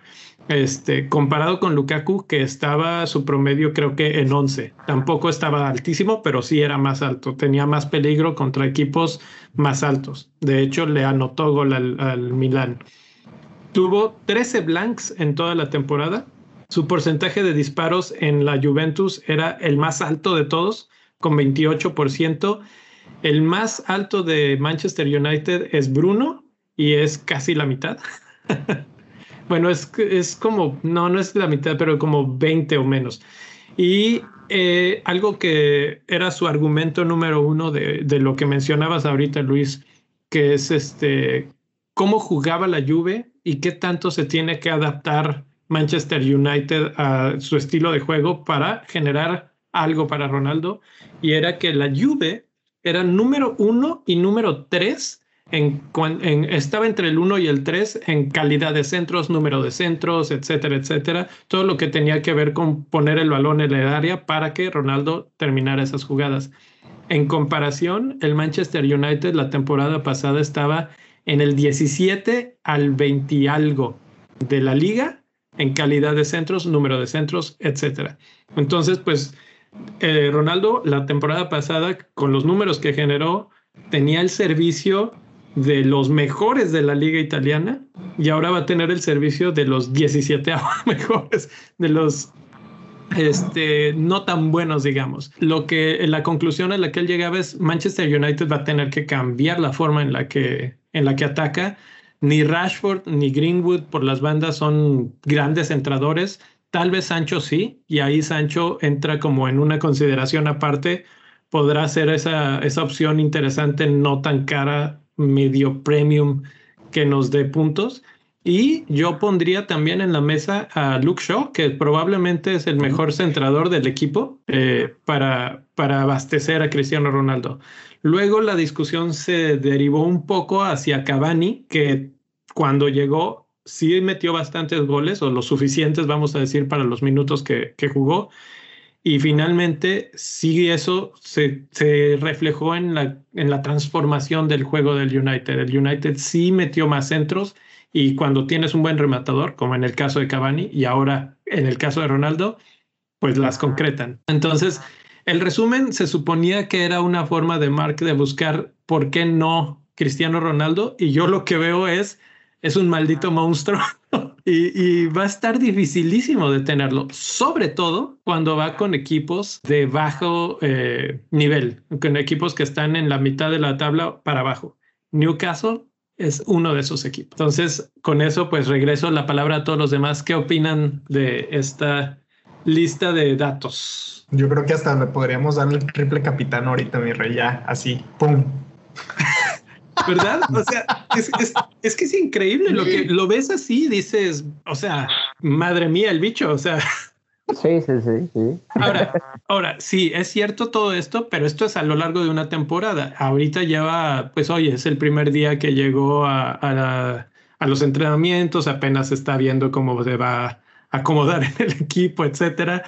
Este, comparado con Lukaku, que estaba su promedio creo que en 11. Tampoco estaba altísimo, pero sí era más alto. Tenía más peligro contra equipos más altos. De hecho, le anotó gol al, al Milán. Tuvo 13 blanks en toda la temporada. Su porcentaje de disparos en la Juventus era el más alto de todos, con 28%. El más alto de Manchester United es Bruno y es casi la mitad. Bueno, es, es como, no, no es la mitad, pero como 20 o menos. Y eh, algo que era su argumento número uno de, de, lo que mencionabas ahorita, Luis, que es este, cómo jugaba la Juve y qué tanto se tiene que adaptar Manchester United a su estilo de juego para generar algo para Ronaldo. Y era que la Juve era número uno y número tres en, estaba entre el 1 y el 3 en calidad de centros, número de centros, etcétera, etcétera. Todo lo que tenía que ver con poner el balón en el área para que Ronaldo terminara esas jugadas. En comparación, el Manchester United la temporada pasada estaba en el 17 al 20 y algo de la liga en calidad de centros, número de centros, etcétera. Entonces, pues eh, Ronaldo la temporada pasada, con los números que generó, tenía el servicio de los mejores de la liga italiana y ahora va a tener el servicio de los 17 mejores, de los este, no tan buenos, digamos. Lo que la conclusión a la que él llegaba es Manchester United va a tener que cambiar la forma en la que, en la que ataca. Ni Rashford ni Greenwood por las bandas son grandes entradores. Tal vez Sancho sí, y ahí Sancho entra como en una consideración aparte. Podrá ser esa, esa opción interesante, no tan cara medio premium que nos dé puntos. Y yo pondría también en la mesa a Luke Shaw, que probablemente es el mejor centrador del equipo eh, para, para abastecer a Cristiano Ronaldo. Luego la discusión se derivó un poco hacia Cavani, que cuando llegó sí metió bastantes goles, o los suficientes, vamos a decir, para los minutos que, que jugó. Y finalmente, sí, eso se, se, reflejó en la, en la transformación del juego del United. El United sí metió más centros y cuando tienes un buen rematador, como en el caso de Cavani y ahora en el caso de Ronaldo, pues las concretan. Entonces, el resumen se suponía que era una forma de Mark de buscar por qué no Cristiano Ronaldo y yo lo que veo es es un maldito monstruo y, va a estar dificilísimo de tenerlo, sobre todo cuando va con equipos de bajo eh, nivel, con equipos que están en la mitad de la tabla para abajo. Newcastle es uno de esos equipos. Entonces, con eso, pues regreso la palabra a todos los demás. ¿Qué opinan de esta lista de datos? Yo creo que hasta le podríamos dar el triple capitán ahorita, mi rey, ya, así, ¡pum! ¿verdad? O sea, es, es, que es increíble lo que lo ves así, dices, o sea, madre mía, el bicho, o sea. Sí, sí, sí, sí. Ahora, ahora, sí, es cierto todo esto, pero esto es a lo largo de una temporada. Ahorita lleva, pues, oye, es el primer día que llegó a, a, a los entrenamientos, apenas está viendo cómo se va a acomodar en el equipo, etcétera.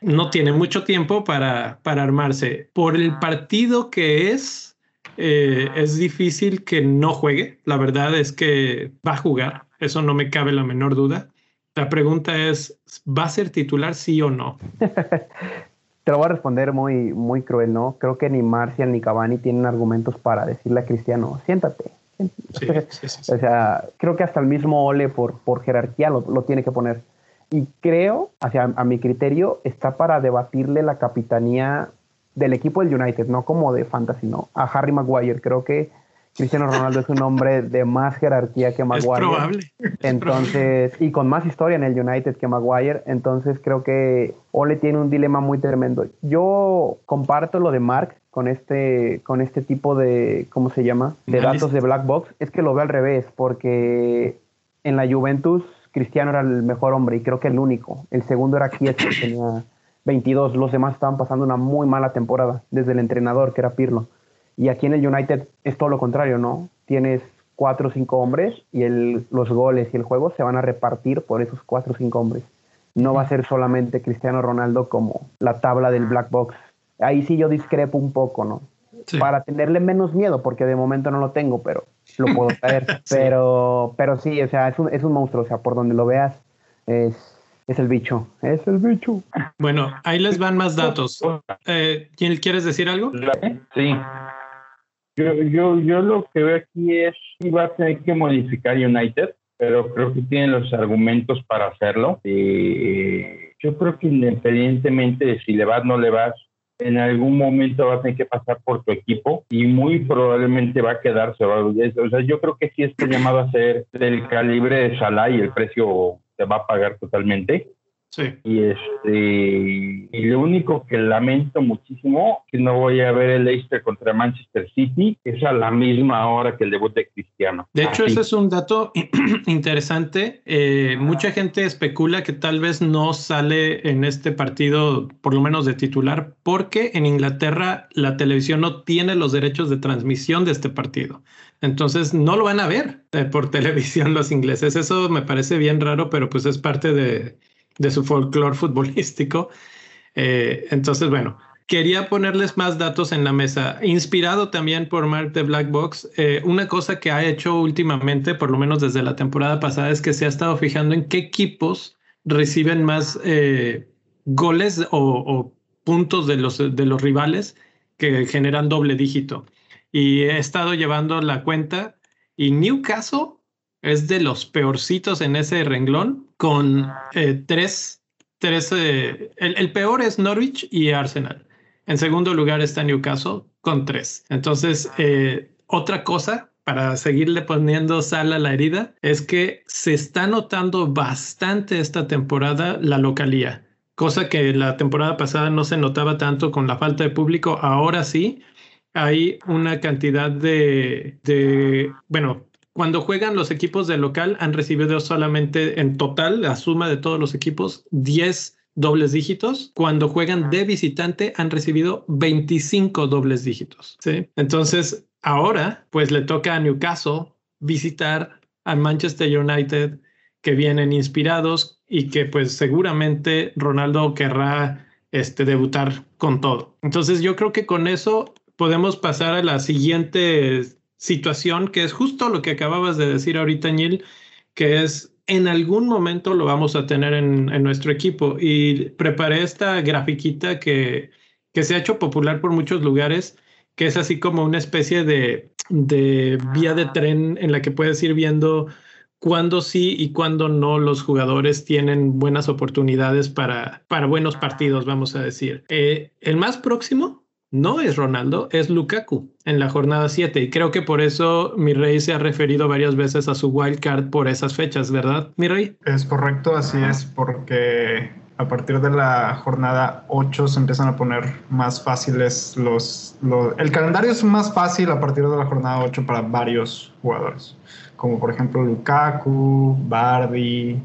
No tiene mucho tiempo para, para armarse. Por el partido que es, eh, es difícil que no juegue. La verdad es que va a jugar. Eso no me cabe la menor duda. La pregunta es, ¿va a ser titular sí o no? Te lo voy a responder muy, muy cruel, ¿no? Creo que ni Marcial ni Cavani tienen argumentos para decirle a Cristiano, siéntate. o sea, creo que hasta el mismo Ole por, por jerarquía lo, lo tiene que poner. Y creo, hacia a mi criterio, está para debatirle la capitanía del equipo del United, no como de fantasy, no, a Harry Maguire. Creo que Cristiano Ronaldo es un hombre de más jerarquía que Maguire. Es probable. Entonces, y con más historia en el United que Maguire. Entonces, creo que Ole tiene un dilema muy tremendo. Yo comparto lo de Mark con este, con este tipo de, ¿cómo se llama? De datos de Black Box. Es que lo veo al revés, porque en la Juventus Cristiano era el mejor hombre y creo que el único. El segundo era Kies, que tenía 22. Los demás estaban pasando una muy mala temporada, desde el entrenador, que era Pirlo. Y aquí en el United es todo lo contrario, ¿no? Tienes cuatro o cinco hombres y el, los goles y el juego se van a repartir por esos cuatro o cinco hombres. No va a ser solamente Cristiano Ronaldo como la tabla del black box. Ahí sí yo discrepo un poco, ¿no? Para tenerle menos miedo, porque de momento no lo tengo, pero lo puedo traer. Pero, pero sí, o sea, es un, es un monstruo, o sea, por donde lo veas, es, es el bicho, es el bicho. Bueno, ahí les van más datos. Eh, ¿Quién quieres decir algo? Sí. Yo, yo, yo lo que veo aquí es que va a tener que modificar United, pero creo que tienen los argumentos para hacerlo. Eh, yo creo que independientemente de si le vas o no le vas, en algún momento va a tener que pasar por tu equipo y muy probablemente va a quedarse. O sea, yo creo que sí está llamado a ser del calibre de Salah y el precio se va a pagar totalmente. Sí. Y este y lo único que lamento muchísimo que no voy a ver el Leicester contra Manchester City es a la misma hora que el debut de Cristiano. De hecho, ese es un dato interesante. Eh, mucha gente especula que tal vez no sale en este partido, por lo menos de titular, porque en Inglaterra la televisión no tiene los derechos de transmisión de este partido. Entonces no lo van a ver eh, por televisión los ingleses. Eso me parece bien raro, pero pues es parte de, su folclore futbolístico. Eh, entonces, bueno, quería ponerles más datos en la mesa. Inspirado también por Mark de Black Box, eh, una cosa que ha hecho últimamente, por lo menos desde la temporada pasada, es que se ha estado fijando en qué equipos reciben más goles o, o, puntos de los, de los rivales que generan doble dígito y he estado llevando la cuenta y Newcastle es de los peorcitos en ese renglón con eh, tres, tres eh, el, peor es Norwich y Arsenal. En segundo lugar está Newcastle con tres. Entonces, eh, otra cosa para seguirle poniendo sal a la herida es que se está notando bastante esta temporada la localía, cosa que la temporada pasada no se notaba tanto con la falta de público, ahora sí, hay una cantidad de, de, bueno, cuando juegan los equipos de local han recibido solamente en total, la suma de todos los equipos, 10 dobles dígitos. Cuando juegan de visitante han recibido 25 dobles dígitos. ¿sí? Entonces, ahora pues le toca a Newcastle visitar a Manchester United que vienen inspirados y que pues seguramente Ronaldo querrá este, debutar con todo. Entonces yo creo que con eso podemos pasar a la siguiente situación, que es justo lo que acababas de decir ahorita, Neil, que es en algún momento lo vamos a tener en, en nuestro equipo. Y preparé esta grafiquita que, que se ha hecho popular por muchos lugares, que es así como una especie de, de vía de tren en la que puedes ir viendo cuándo sí y cuándo no los jugadores tienen buenas oportunidades para, para buenos partidos, vamos a decir. Eh, el más próximo no es Ronaldo, es Lukaku en la jornada 7 y creo que por eso mi rey se ha referido varias veces a su wild card por esas fechas, ¿verdad, mi rey? Es correcto, así es, porque a partir de la jornada 8 se empiezan a poner más fáciles los, El calendario es más fácil a partir de la jornada 8 para varios jugadores como por ejemplo Lukaku, Bardi.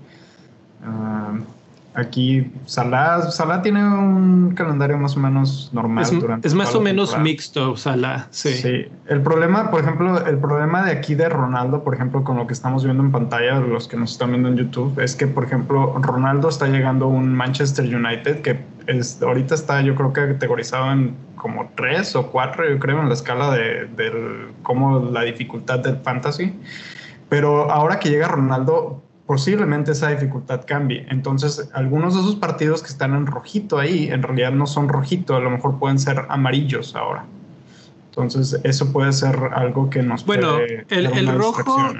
Uh, aquí Salah, Salah tiene un calendario más o menos normal. Es, durante es más o menos temporada. mixto, Salah. Sí. Sí, el problema, por ejemplo, el problema de aquí de Ronaldo, por ejemplo, con lo que estamos viendo en pantalla, los que nos están viendo en YouTube, es que, por ejemplo, Ronaldo está llegando a un Manchester United que es, ahorita está, yo creo que categorizado en como tres o cuatro, yo creo, en la escala de, del, como la dificultad del fantasy. Pero ahora que llega Ronaldo, posiblemente esa dificultad cambie. Entonces, algunos de esos partidos que están en rojito ahí, en realidad no son rojito, a lo mejor pueden ser amarillos ahora. Entonces, eso puede ser algo que nos Bueno, puede el, el rojo.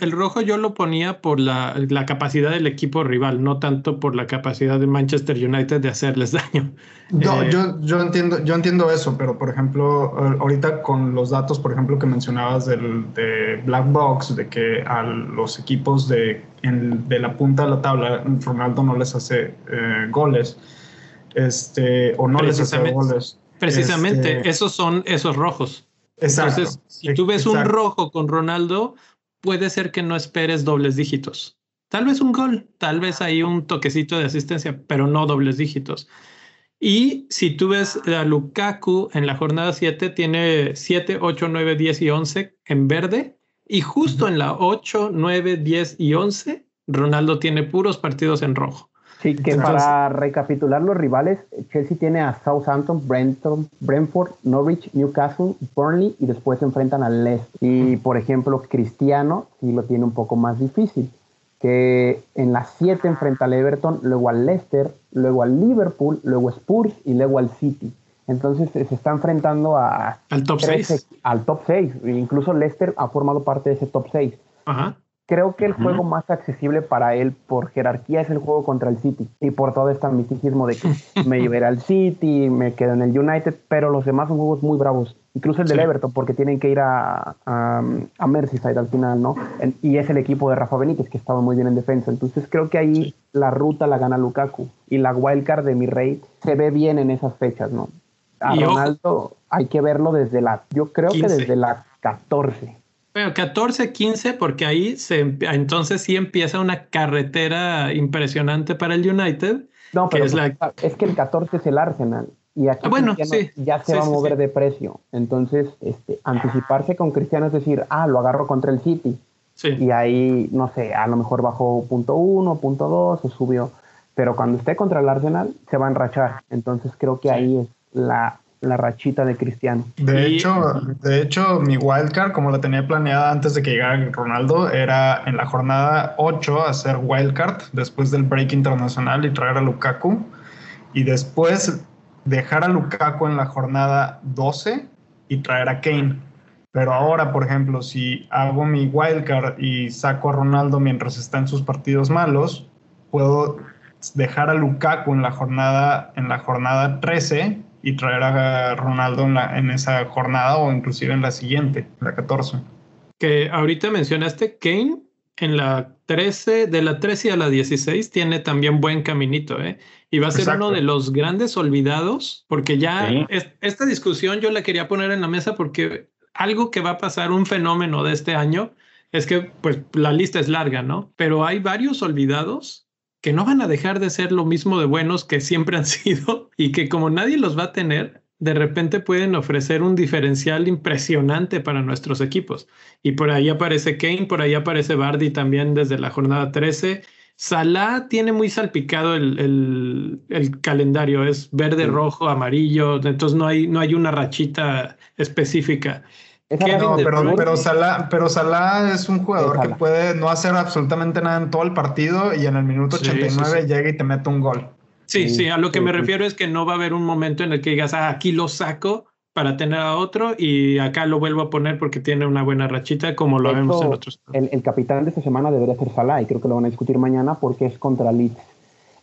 El rojo yo lo ponía por la, la capacidad del equipo rival, no tanto por la capacidad de Manchester United de hacerles daño. No, Eh, yo, yo, entiendo, yo entiendo eso, pero por ejemplo, ahorita con los datos, por ejemplo, que mencionabas del, de Black Box, de que a los equipos de, en- de la punta de la tabla, Ronaldo no les hace eh, goles, este, o no les hace goles. Precisamente, Este, esos son esos rojos. Exacto. Entonces, si tú ves un rojo con Ronaldo, puede ser que no esperes dobles dígitos. Tal vez un gol, tal vez hay un toquecito de asistencia, pero no dobles dígitos. Y si tú ves a Lukaku en la jornada 7, tiene 7, 8, 9, 10 y 11 en verde. Y justo en la 8, 9, 10 y 11, Ronaldo tiene puros partidos en rojo. Sí, que Entonces- para recapitular los rivales, Chelsea tiene a Southampton, Brenton, Brentford, Norwich, Newcastle, Burnley y después se enfrentan al Leicester. Y por ejemplo, Cristiano sí lo tiene un poco más difícil, que en las 7 enfrenta al Everton, luego al Leicester, luego al Liverpool, luego Spurs y luego al City. Entonces eh, se está enfrentando a Al top 13 6. al top 6. Incluso Leicester ha formado parte de ese top 6. Ajá. Creo que el juego más accesible para él por jerarquía es el juego contra el City y por todo este misticismo de que me llevaré al City, me quedo en el United, pero los demás son juegos muy bravos. Incluso el del Sí. Everton, porque tienen que ir a, a, a Merseyside al final, ¿no? En- y es el equipo de Rafa Benítez, que estaba muy bien en defensa. Entonces creo que ahí Sí. la ruta la gana Lukaku y la wildcard de mi rey se ve bien en esas fechas, ¿no? A ojo. Ronaldo hay que verlo desde la, yo creo 15. que desde la 14. Bueno, 14, 15, porque ahí se, emp- entonces sí empieza una carretera impresionante para el United. No, que pero es la- pues, es que el 14 es el Arsenal. Y aquí Ah, bueno, Cristiano sí. ya se Sí, va a mover sí. de precio. Entonces, este, anticiparse con Cristiano es decir, ah, lo agarro contra el City. Sí. Y ahí, no sé, a lo mejor bajó punto uno, punto dos o subió. Pero cuando esté contra el Arsenal, se va a enrachar. Entonces creo que ahí es la, la rachita de Cristiano. De Y- hecho, de hecho, mi wildcard, como la tenía planeada antes de que llegara Ronaldo, era en la jornada 8 hacer wildcard después del break internacional y traer a Lukaku. Y después dejar a Lukaku en la jornada 12 y traer a Kane. Pero ahora, por ejemplo, si hago mi wildcard y saco a Ronaldo mientras está en sus partidos malos, puedo dejar a Lukaku en la jornada, en la jornada 13 y traer a Ronaldo en, la- en esa jornada o inclusive en la siguiente, la 14. Que ahorita mencionaste Kane en la 13, de la 13 a la 16 tiene también buen caminito, ¿eh? Y va a ser Exacto. uno de los grandes olvidados, porque ya Sí. es- esta discusión yo la quería poner en la mesa porque algo que va a pasar, un fenómeno de este año, es que pues la lista es larga, ¿no? Pero hay varios olvidados que no van a dejar de ser lo mismo de buenos que siempre han sido y que como nadie los va a tener, de repente pueden ofrecer un diferencial impresionante para nuestros equipos. Y por ahí aparece Kane, por ahí aparece Bardi también desde la jornada 13. Salah tiene muy salpicado el, calendario, es verde, rojo, amarillo, entonces no hay, no hay una rachita específica. No, pero, pero, Salah, pero Salah es un jugador que puede no hacer absolutamente nada en todo el partido y en el minuto 89 llega y te mete un gol. Sí, sí, a lo que me refiero es que no va a haber un momento en el que digas, ah, aquí lo saco para tener a otro y acá lo vuelvo a poner porque tiene una buena rachita como lo vemos en otros. El, el, capitán de esta semana debería ser Salah y creo que lo van a discutir mañana porque es contra Leeds.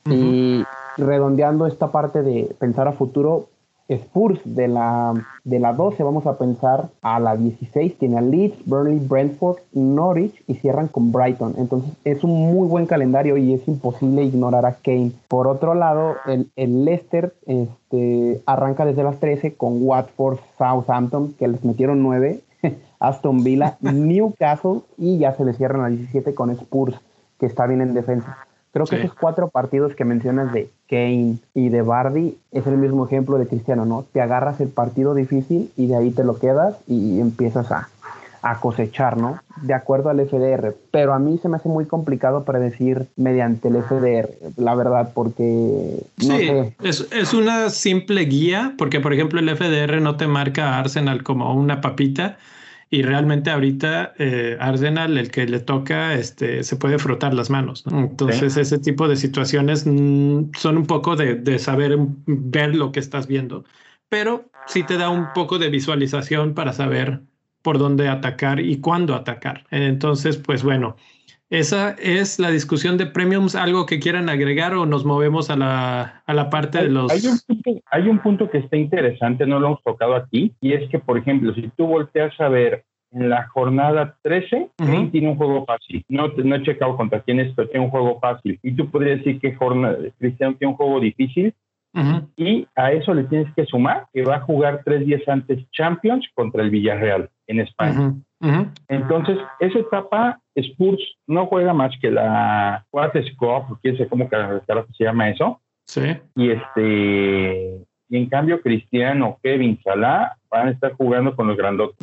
Y redondeando esta parte de pensar a futuro, Spurs de la, de la 12 vamos a pensar a la 16, tiene a Leeds, Burnley, Brentford, Norwich y cierran con Brighton. Entonces es un muy buen calendario y es imposible ignorar a Kane. Por otro lado, el, el Leicester este, arranca desde las 13 con Watford, Southampton, que les metieron 9, Aston Villa, Newcastle y ya se le cierran a 17 con Spurs, que está bien en defensa. Creo que esos cuatro partidos que mencionas de Kane y de Bardi es el mismo ejemplo de Cristiano, ¿no? Te agarras el partido difícil y de ahí te lo quedas y empiezas a, cosechar, ¿no? De acuerdo al FDR. Pero a mí se me hace muy complicado predecir mediante el FDR, la verdad, porque... No sí, Es, es una simple guía, porque por ejemplo el FDR no te marca a Arsenal como una papita, y realmente ahorita eh, Arsenal, el que le toca, este, se puede frotar las manos. Entonces, ese tipo de situaciones mm, son un poco de, saber ver lo que estás viendo, pero sí te da un poco de visualización para saber por dónde atacar y cuándo atacar. Entonces, pues bueno, esa es la discusión de premiums, algo que quieran agregar o nos movemos a la, a la parte de los... Hay un, punto, hay un punto que está interesante, no lo hemos tocado aquí, y es que, por ejemplo, si tú volteas a ver en la jornada 13, tiene un juego fácil. No, no he checado contra quién es, pero tiene un juego fácil. Y tú podrías decir que jornada, Cristiano tiene un juego difícil. Y a eso le tienes que sumar que va a jugar tres días antes Champions contra el Villarreal en España. Entonces, esa etapa, Spurs no juega más que la Cuarta Cup, porque sé cómo se llama eso. Sí. Y este, y en cambio Cristiano, Kevin, Salah van a estar jugando con los grandotes.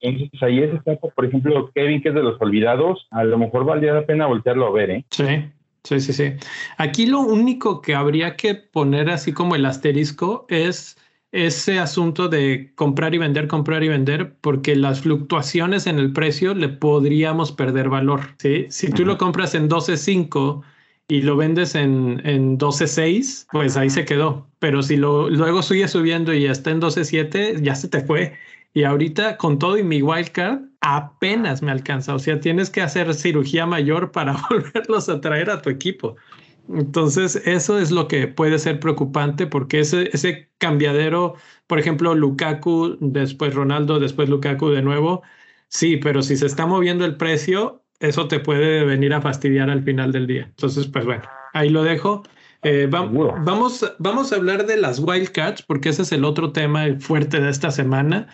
Entonces ahí esa etapa, por ejemplo, Kevin, que es de los olvidados, a lo mejor valdría la pena voltearlo a ver, ¿eh? Sí. Sí, sí, sí. Aquí lo único que habría que poner así como el asterisco es ese asunto de comprar y vender, comprar y vender, porque las fluctuaciones en el precio le podríamos perder valor. ¿sí? Si tú lo compras en 12.5 y lo vendes en, en 12.6, pues ahí se quedó. Pero si lo, luego sigue subiendo y ya está en 12.7, ya se te fue. Y ahorita con todo y mi wildcard apenas me alcanza. O sea, tienes que hacer cirugía mayor para volverlos a traer a tu equipo. Entonces, eso es lo que puede ser preocupante porque ese, ese cambiadero, por ejemplo, Lukaku, después Ronaldo, después Lukaku de nuevo, sí, pero si se está moviendo el precio, eso te puede venir a fastidiar al final del día. Entonces, pues bueno, ahí lo dejo. Eh, vamos, vamos a hablar de las Wildcats porque ese es el otro tema fuerte de esta semana.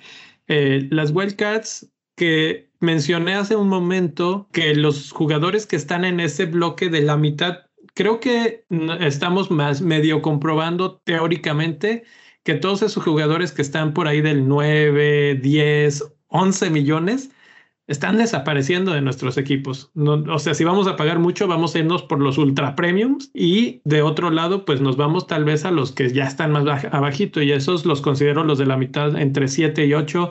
Eh, las Wildcats que mencioné hace un momento que los jugadores que están en ese bloque de la mitad creo que estamos más medio comprobando teóricamente que todos esos jugadores que están por ahí del 9, 10, 11 millones están desapareciendo de nuestros equipos. o sea, si vamos a pagar mucho, vamos a irnos por los ultra premiums y de otro lado, pues nos vamos tal vez a los que ya están más abajito y esos los considero los de la mitad entre 7 y 8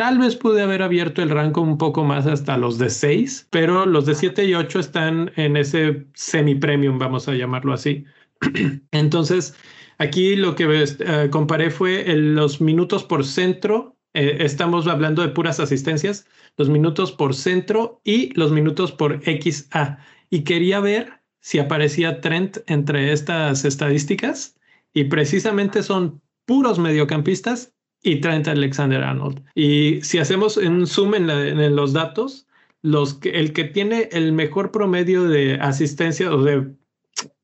Tal vez pude haber abierto el rango un poco más hasta los de 6, pero los de 7 y 8 están en ese semi-premium, vamos a llamarlo así. Entonces, aquí lo que eh, comparé fue los minutos por centro. Eh, estamos hablando de puras asistencias, los minutos por centro y los minutos por XA. Y quería ver si aparecía Trent entre estas estadísticas y precisamente son puros mediocampistas y Trent Alexander Arnold. Y si hacemos un zoom en, los datos, los que, el que tiene el mejor promedio de asistencia o de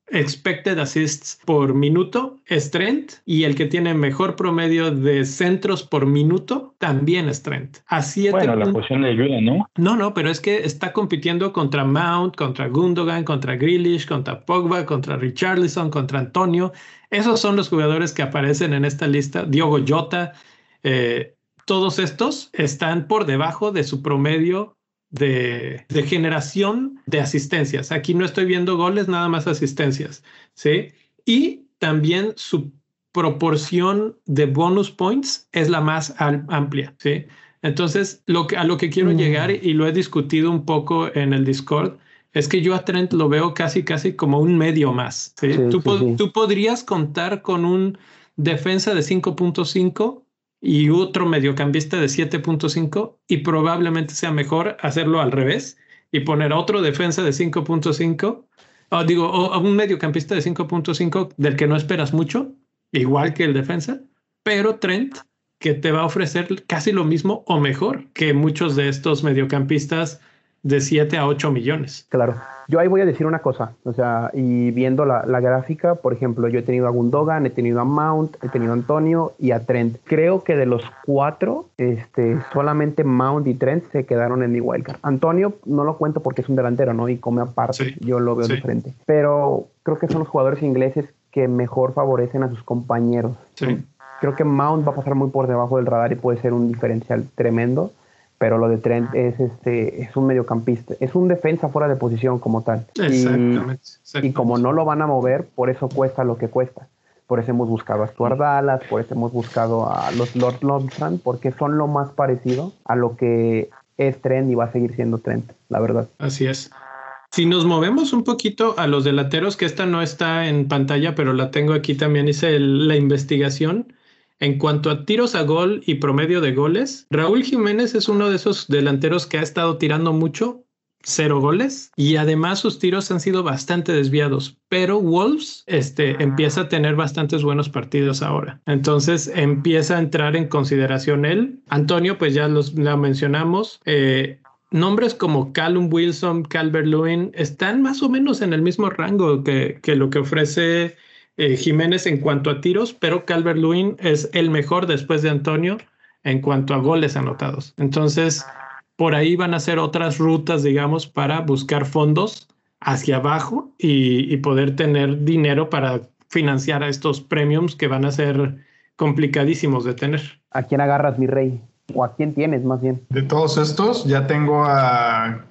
expected assists por minuto es Trent y el que tiene mejor promedio de centros por minuto también es Trent. Así bueno, la posición de ayuda, ¿no? No, no, pero es que está compitiendo contra Mount, contra Gundogan, contra Grealish, contra Pogba, contra Richarlison, contra Antonio. Esos son los jugadores que aparecen en esta lista. Diogo Jota, eh, todos estos están por debajo de su promedio de, de, generación de asistencias. Aquí no estoy viendo goles, nada más asistencias, ¿sí? Y también su proporción de bonus points es la más amplia, ¿sí? Entonces, lo que, a lo que quiero mm. llegar, y lo he discutido un poco en el Discord, es que yo a Trent lo veo casi, casi como un medio más. ¿sí? tú, tú, podrías contar con un defensa de 5.5 y otro mediocampista de 7.5 y probablemente sea mejor hacerlo al revés y poner otro defensa de 5.5 o digo, o un mediocampista de 5.5 del que no esperas mucho, igual que el defensa, pero Trent que te va a ofrecer casi lo mismo o mejor que muchos de estos mediocampistas de 7 a 8 millones. Claro. Yo ahí voy a decir una cosa, o sea, y viendo la, gráfica, por ejemplo, yo he tenido a Gundogan, he tenido a Mount, he tenido a Antonio y a Trent. Creo que de los cuatro, este, solamente Mount y Trent se quedaron en mi wildcard. Antonio no lo cuento porque es un delantero, ¿no? Y come aparte, yo lo veo diferente. Pero creo que son los jugadores ingleses que mejor favorecen a sus compañeros. Sí. Creo que Mount va a pasar muy por debajo del radar y puede ser un diferencial tremendo pero lo de Trent es este es un mediocampista, es un defensa fuera de posición como tal. Exactamente, y, como no lo van a mover, por eso cuesta lo que cuesta. Por eso hemos buscado a Stuart Dallas, por eso hemos buscado a los Lord Lundstrand, porque son lo más parecido a lo que es Trent y va a seguir siendo Trent, la verdad. Así es. Si nos movemos un poquito a los delanteros, que esta no está en pantalla, pero la tengo aquí también, hice la investigación. En cuanto a tiros a gol y promedio de goles, Raúl Jiménez es uno de esos delanteros que ha estado tirando mucho, cero goles, y además sus tiros han sido bastante desviados, pero Wolves este, empieza a tener bastantes buenos partidos ahora. Entonces empieza a entrar en consideración él. Antonio, pues ya los la mencionamos. Eh, nombres como Callum Wilson, Calvert Lewin están más o menos en el mismo rango que, que lo que ofrece eh, Jiménez en cuanto a tiros, pero Calvert Lewin es el mejor después de Antonio en cuanto a goles anotados. Entonces, por ahí van a ser otras rutas, digamos, para buscar fondos hacia abajo y, poder tener dinero para financiar a estos premiums que van a ser complicadísimos de tener. ¿A quién agarras, mi rey? ¿O a quién tienes, más bien? De todos estos, ya tengo a.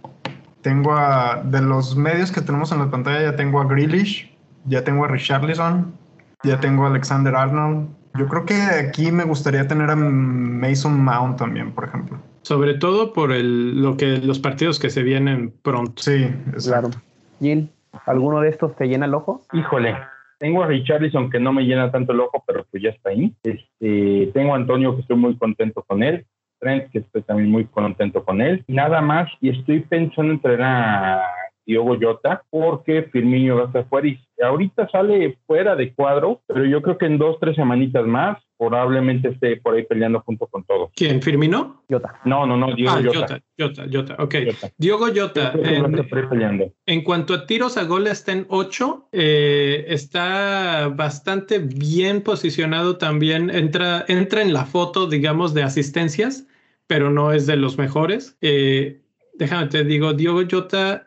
Tengo a. De los medios que tenemos en la pantalla, ya tengo a Grealish, ya tengo a Richarlison, ya tengo a Alexander Arnold. Yo creo que aquí me gustaría tener a Mason Mount también, por ejemplo. Sobre todo por el, lo que los partidos que se vienen pronto. Sí, claro. Gil, ¿alguno de estos te llena el ojo? Híjole, tengo a Richarlison que no me llena tanto el ojo, pero pues ya está ahí. Este, tengo a Antonio que estoy muy contento con él. Trent que estoy también muy contento con él. Nada más y estoy pensando en traer a Diogo Jota, porque Firmino va a estar fuera y ahorita sale fuera de cuadro, pero yo creo que en dos, tres semanitas más probablemente esté por ahí peleando junto con todos. ¿Quién? ¿Firmino? Jota. No, no, no, Diogo ah, Jota. Jota, Jota, ok. Diogo Jota. En, en, cuanto a tiros a gol está en 8, eh, está bastante bien posicionado también, entra, entra en la foto, digamos, de asistencias, pero no es de los mejores. Eh, déjame te digo, Diogo Jota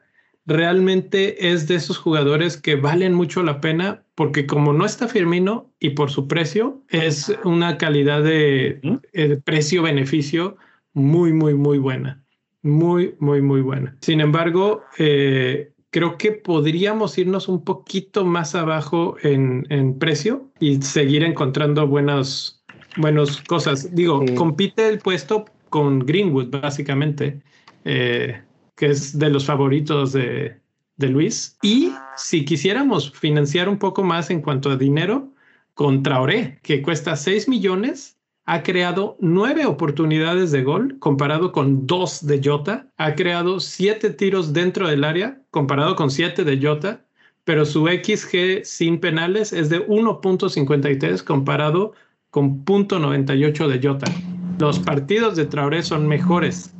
realmente es de esos jugadores que valen mucho la pena porque como no está Firmino y por su precio, es una calidad de, eh, precio-beneficio muy, muy, muy buena. Muy, muy, muy buena. Sin embargo, eh, creo que podríamos irnos un poquito más abajo en, precio y seguir encontrando buenas, buenas cosas. Digo, compite el puesto con Greenwood, básicamente. Eh, que es de los favoritos de, Luis. Y si quisiéramos financiar un poco más en cuanto a dinero, con Traoré, que cuesta 6 millones, ha creado nueve oportunidades de gol comparado con dos de Jota, ha creado siete tiros dentro del área comparado con siete de Jota, pero su XG sin penales es de 1.53 comparado con 0.98 de Jota. Los partidos de Traoré son mejores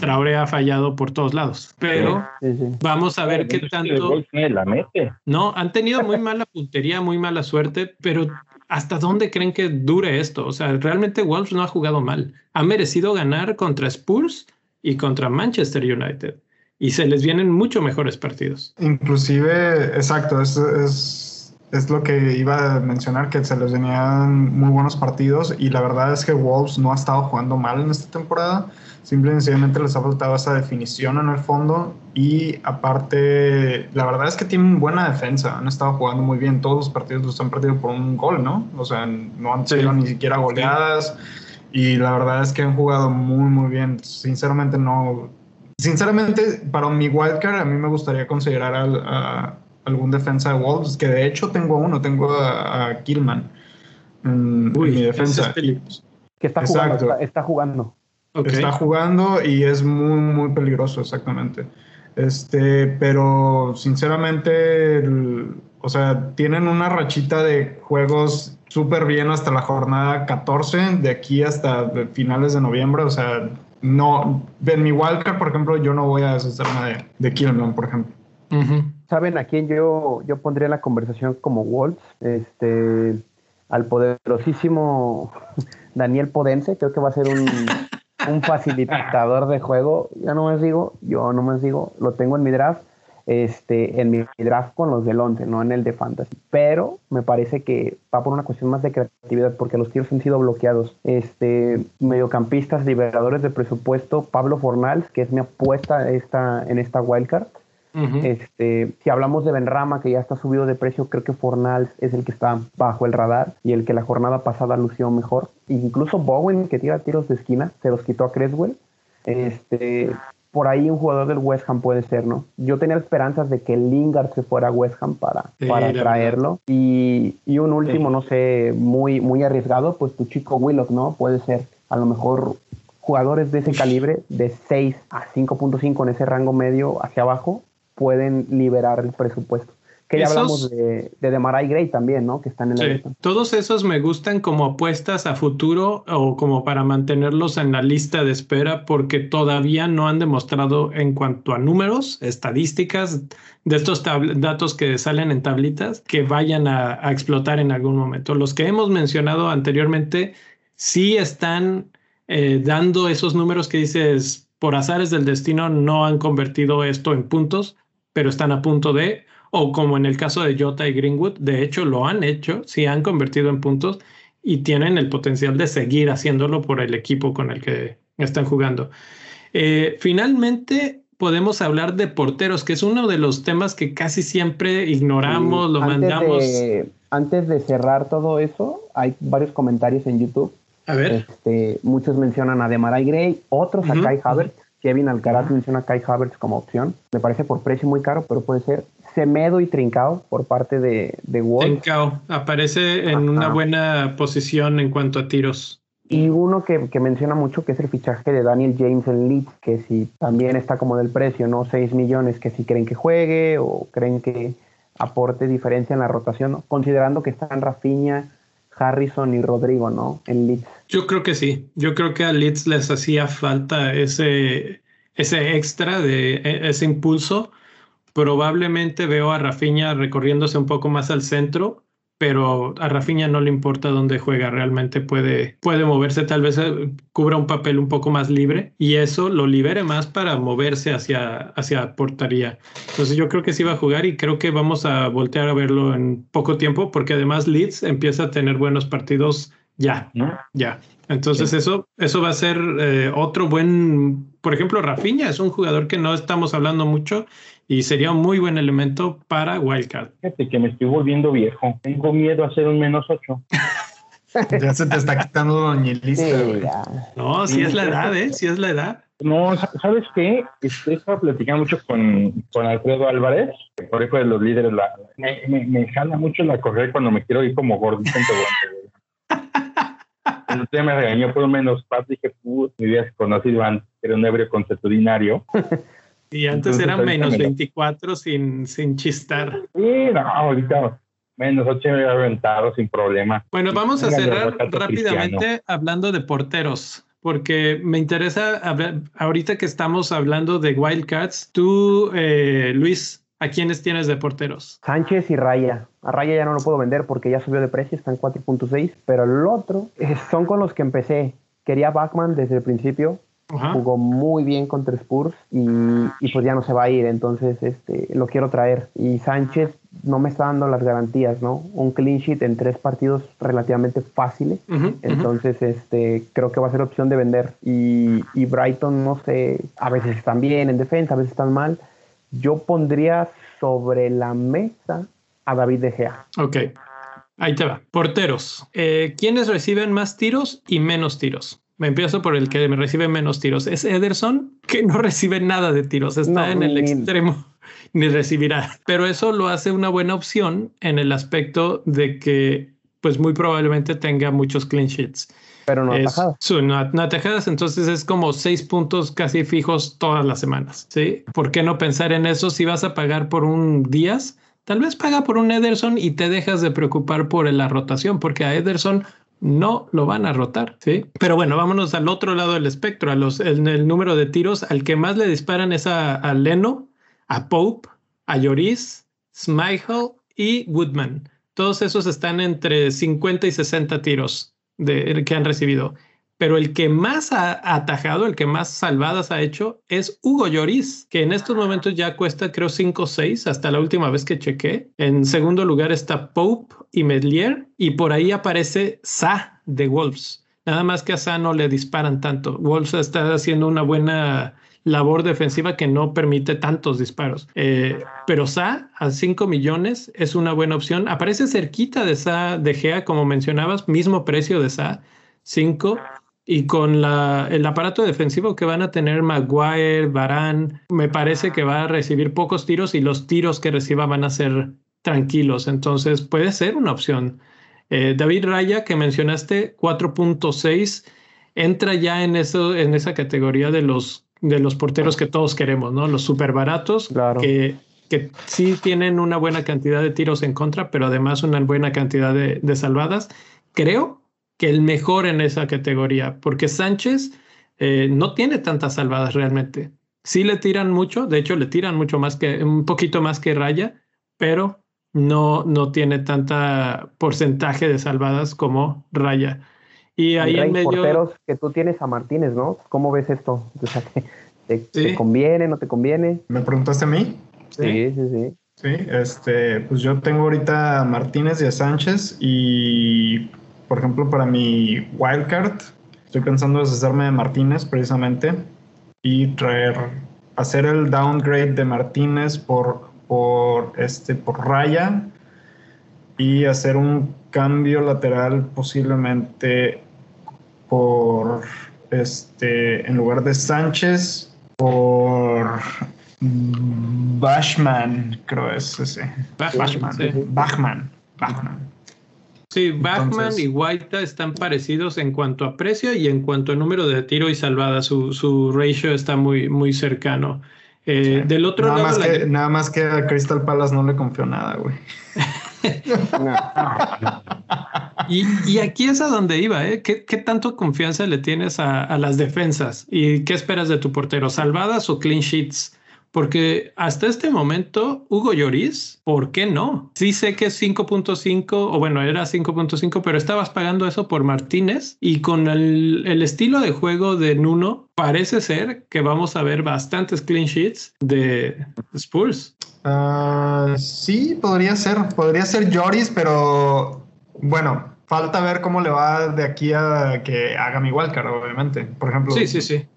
Traoré ha fallado por todos lados, pero vamos a ver qué tanto. No, han tenido muy mala puntería, muy mala suerte, pero ¿hasta dónde creen que dure esto? O sea, realmente Wolves no ha jugado mal. Ha merecido ganar contra Spurs y contra Manchester United. Y se les vienen mucho mejores partidos. Inclusive, exacto, es, es lo que iba a mencionar, que se les venían muy buenos partidos y la verdad es que Wolves no ha estado jugando mal en esta temporada. Simple y sencillamente les ha faltado esa definición en el fondo y aparte, la verdad es que tienen buena defensa, han estado jugando muy bien, todos los partidos los han perdido por un gol, ¿no? O sea, no han sido ni siquiera goleadas y la verdad es que han jugado muy, muy bien. Sinceramente no... Sinceramente, para mi wildcard a mí me gustaría considerar a, algún defensa de Wolves, que de hecho tengo uno, tengo a, Killman en, mi defensa. Que está jugando, está jugando. Está jugando y es muy, muy peligroso, exactamente. Este, pero sinceramente, o sea, tienen una rachita de juegos súper bien hasta la jornada 14, de aquí hasta finales de noviembre. O sea, no, en mi wildcard, por ejemplo, yo no voy a deshacerme de, de Killman, por ejemplo. ¿Saben a quién yo, yo pondría la conversación como Wolves? Este, al poderosísimo Daniel Podense, creo que va a ser un un facilitador de juego. Ya no me digo, yo no me digo, lo tengo en mi draft, este, en mi draft con los del 11, no en el de fantasy. Pero me parece que va por una cuestión más de creatividad, porque los tiros han sido bloqueados. Este, mediocampistas, liberadores de presupuesto, Pablo Fornals, que es mi apuesta esta, en esta wildcard este, si hablamos de Benrama, que ya está subido de precio, creo que Fornals es el que está bajo el radar y el que la jornada pasada lució mejor. Incluso Bowen, que tira tiros de esquina, se los quitó a Creswell. Este, por ahí un jugador del West Ham puede ser, ¿no? Yo tenía esperanzas de que Lingard se fuera a West Ham para, para traerlo. Y, y, un último, no sé, muy, muy arriesgado, pues tu chico Willock, ¿no? Puede ser a lo mejor jugadores de ese calibre, de 6 a 5.5 en ese rango medio hacia abajo, pueden liberar el presupuesto. Que ya hablamos de, de Demarai Gray también, ¿no? Que están en la lista. Todos esos me gustan como apuestas a futuro o como para mantenerlos en la lista de espera porque todavía no han demostrado en cuanto a números, estadísticas, de estos datos que salen en tablitas, que vayan a, a explotar en algún momento. Los que hemos mencionado anteriormente sí están eh, dando esos números que dices, por azares del destino no han convertido esto en puntos, pero están a punto de, o como en el caso de Jota y Greenwood, de hecho lo han hecho, sí han convertido en puntos y tienen el potencial de seguir haciéndolo por el equipo con el que están jugando. Eh, finalmente, podemos hablar de porteros, que es uno de los temas que casi siempre ignoramos, lo mandamos. antes de cerrar todo eso, hay varios comentarios en YouTube. A ver. Este, muchos mencionan a Demarai Gray, otros a Kai Havertz. Kevin Alcaraz menciona a Kai Havertz como opción. Me parece por precio muy caro, pero puede ser Semedo y Trincao por parte de, de Wolves. Trincao aparece en una buena posición en cuanto a tiros. Y uno que, que, menciona mucho que es el fichaje de Daniel James en Leeds, que si también está como del precio, ¿no? 6 millones, que si creen que juegue o creen que aporte diferencia en la rotación, considerando que están Rafinha, Harrison y Rodrigo, ¿no? En Leeds. Yo creo que sí. Yo creo que a Leeds les hacía falta ese, ese extra de e, ese impulso. Probablemente veo a Rafinha recorriéndose un poco más al centro pero a Rafinha no le importa dónde juega, realmente puede, puede moverse, tal vez eh, cubra un papel un poco más libre y eso lo libere más para moverse hacia, hacia portaría. Entonces yo creo que sí va a jugar y creo que vamos a voltear a verlo en poco tiempo porque además Leeds empieza a tener buenos partidos ya, ya. Entonces eso, eso va a ser eh, otro buen, por ejemplo, Rafinha es un jugador que no estamos hablando mucho y sería un muy buen elemento para Wildcard. Fíjate que me estoy volviendo viejo. Tengo miedo a hacer un menos 8. ya se te está quitando doñilista. no, si es la edad, ¿eh? Si es la edad. No, ¿sabes qué? Estoy platicando mucho con, con Alfredo Álvarez, que por ejemplo de los líderes. La, me, me, me, jala mucho la correr cuando me quiero ir como gordito El otro me regañó por un menos par, dije, mi vida se conocido antes, era un ebrio consuetudinario. Y antes era menos 24 sin, sin chistar. Sí, no, ahorita menos 8 me había aventado sin problema. Bueno, vamos a cerrar rápidamente hablando de porteros. Porque me interesa, ahorita que estamos hablando de Wildcats, tú, eh, Luis, ¿a quiénes tienes de porteros? Sánchez y Raya. A Raya ya no lo puedo vender porque ya subió de precio, está en 4.6, pero el otro eh, son con los que empecé. Quería Bachman desde el principio, Jugó muy bien contra Spurs y, y, pues ya no se va a ir, entonces este, lo quiero traer. Y Sánchez no me está dando las garantías, ¿no? Un clean sheet en tres partidos relativamente fáciles. Entonces, este, creo que va a ser opción de vender. Y, y, Brighton, no sé, a veces están bien en defensa, a veces están mal. Yo pondría sobre la mesa a David De Gea. Ok. Ahí te va. Porteros. Eh, ¿Quiénes reciben más tiros y menos tiros? Me empiezo por el que me recibe menos tiros. Es Ederson, que no recibe nada de tiros. Está en el extremo ni recibirá. Pero eso lo hace una buena opción en el aspecto de que, pues muy probablemente tenga muchos clean sheets. Pero no atajadas. no, atajadas, entonces es como seis puntos casi fijos todas las semanas. ¿sí? ¿Por qué no pensar en eso si vas a pagar por un Díaz? Tal vez paga por un Ederson y te dejas de preocupar por la rotación, porque a Ederson no lo van a rotar, ¿sí? Pero bueno, vámonos al otro lado del espectro, a los, el, número de tiros, al que más le disparan es a Leno, a Pope, a Lloris, Schmeichel y Woodman. Todos esos están entre 50 y 60 tiros de, que han recibido. Pero el que más ha atajado, el que más salvadas ha hecho es Hugo Lloris, que en estos momentos ya cuesta creo 5 o 6 hasta la última vez que chequé. En segundo lugar está Pope y Medlier y por ahí aparece Sa de Wolves. Nada más que a Sa no le disparan tanto. Wolves está haciendo una buena labor defensiva que no permite tantos disparos. Eh, pero Sa a 5 millones es una buena opción. Aparece cerquita de Sa de Gea, como mencionabas, mismo precio de Sa, 5. Y con la, el aparato defensivo que van a tener Maguire, Barán, me parece que va a recibir pocos tiros y los tiros que reciba van a ser tranquilos. Entonces puede ser una opción. Eh, David Raya, que mencionaste, 4.6, entra ya en, eso, en esa categoría de los de los porteros que todos queremos, ¿no? Los súper baratos, que, que sí tienen una buena cantidad de tiros en contra, pero además una buena cantidad de, salvadas. Creo que el mejor en esa categoría, porque Sánchez eh, no tiene tantas salvadas realmente. Sí le tiran mucho, de hecho le tiran mucho más que, un poquito más que Raya, pero no, no tiene tanta porcentaje de salvadas como Raya. Y ahí en medio. porteros que tú tienes a Martínez, ¿no? ¿Cómo ves esto? ¿te, conviene, no te conviene? ¿Me preguntaste a mí? Sí, sí, sí. Sí, este, pues yo tengo ahorita a Martínez y a Sánchez y, por ejemplo, para mi wildcard, estoy pensando deshacerme de Martínez precisamente y traer, hacer el downgrade de Martínez por, por, este, por Raya y hacer un cambio lateral posiblemente por este en lugar de Sánchez por Bashman, creo es ese. Bachman. Bachman. Bachman. Sí, Bachman y White están parecidos en cuanto a precio y en cuanto a número de tiro y salvada. Su, su ratio está muy, muy cercano. Eh, del otro nada lado. Más que, Nada más que a Crystal Palace no le confió nada, güey. y, aquí es a donde iba, ¿eh? ¿Qué, tanto confianza le tienes a, a, las defensas? ¿Y qué esperas de tu portero? ¿Salvadas o clean sheets? Porque hasta este momento, Hugo Lloris, ¿por qué no? Sí sé que es 5.5, o bueno, era 5.5, pero estabas pagando eso por Martínez y con el, estilo de juego de Nuno, parece ser que vamos a ver bastantes clean sheets de Spurs. Uh, sí, podría ser, podría ser Lloris, pero bueno, falta ver cómo le va de aquí a que haga mi wildcard, obviamente. Por ejemplo, sí, sí, sí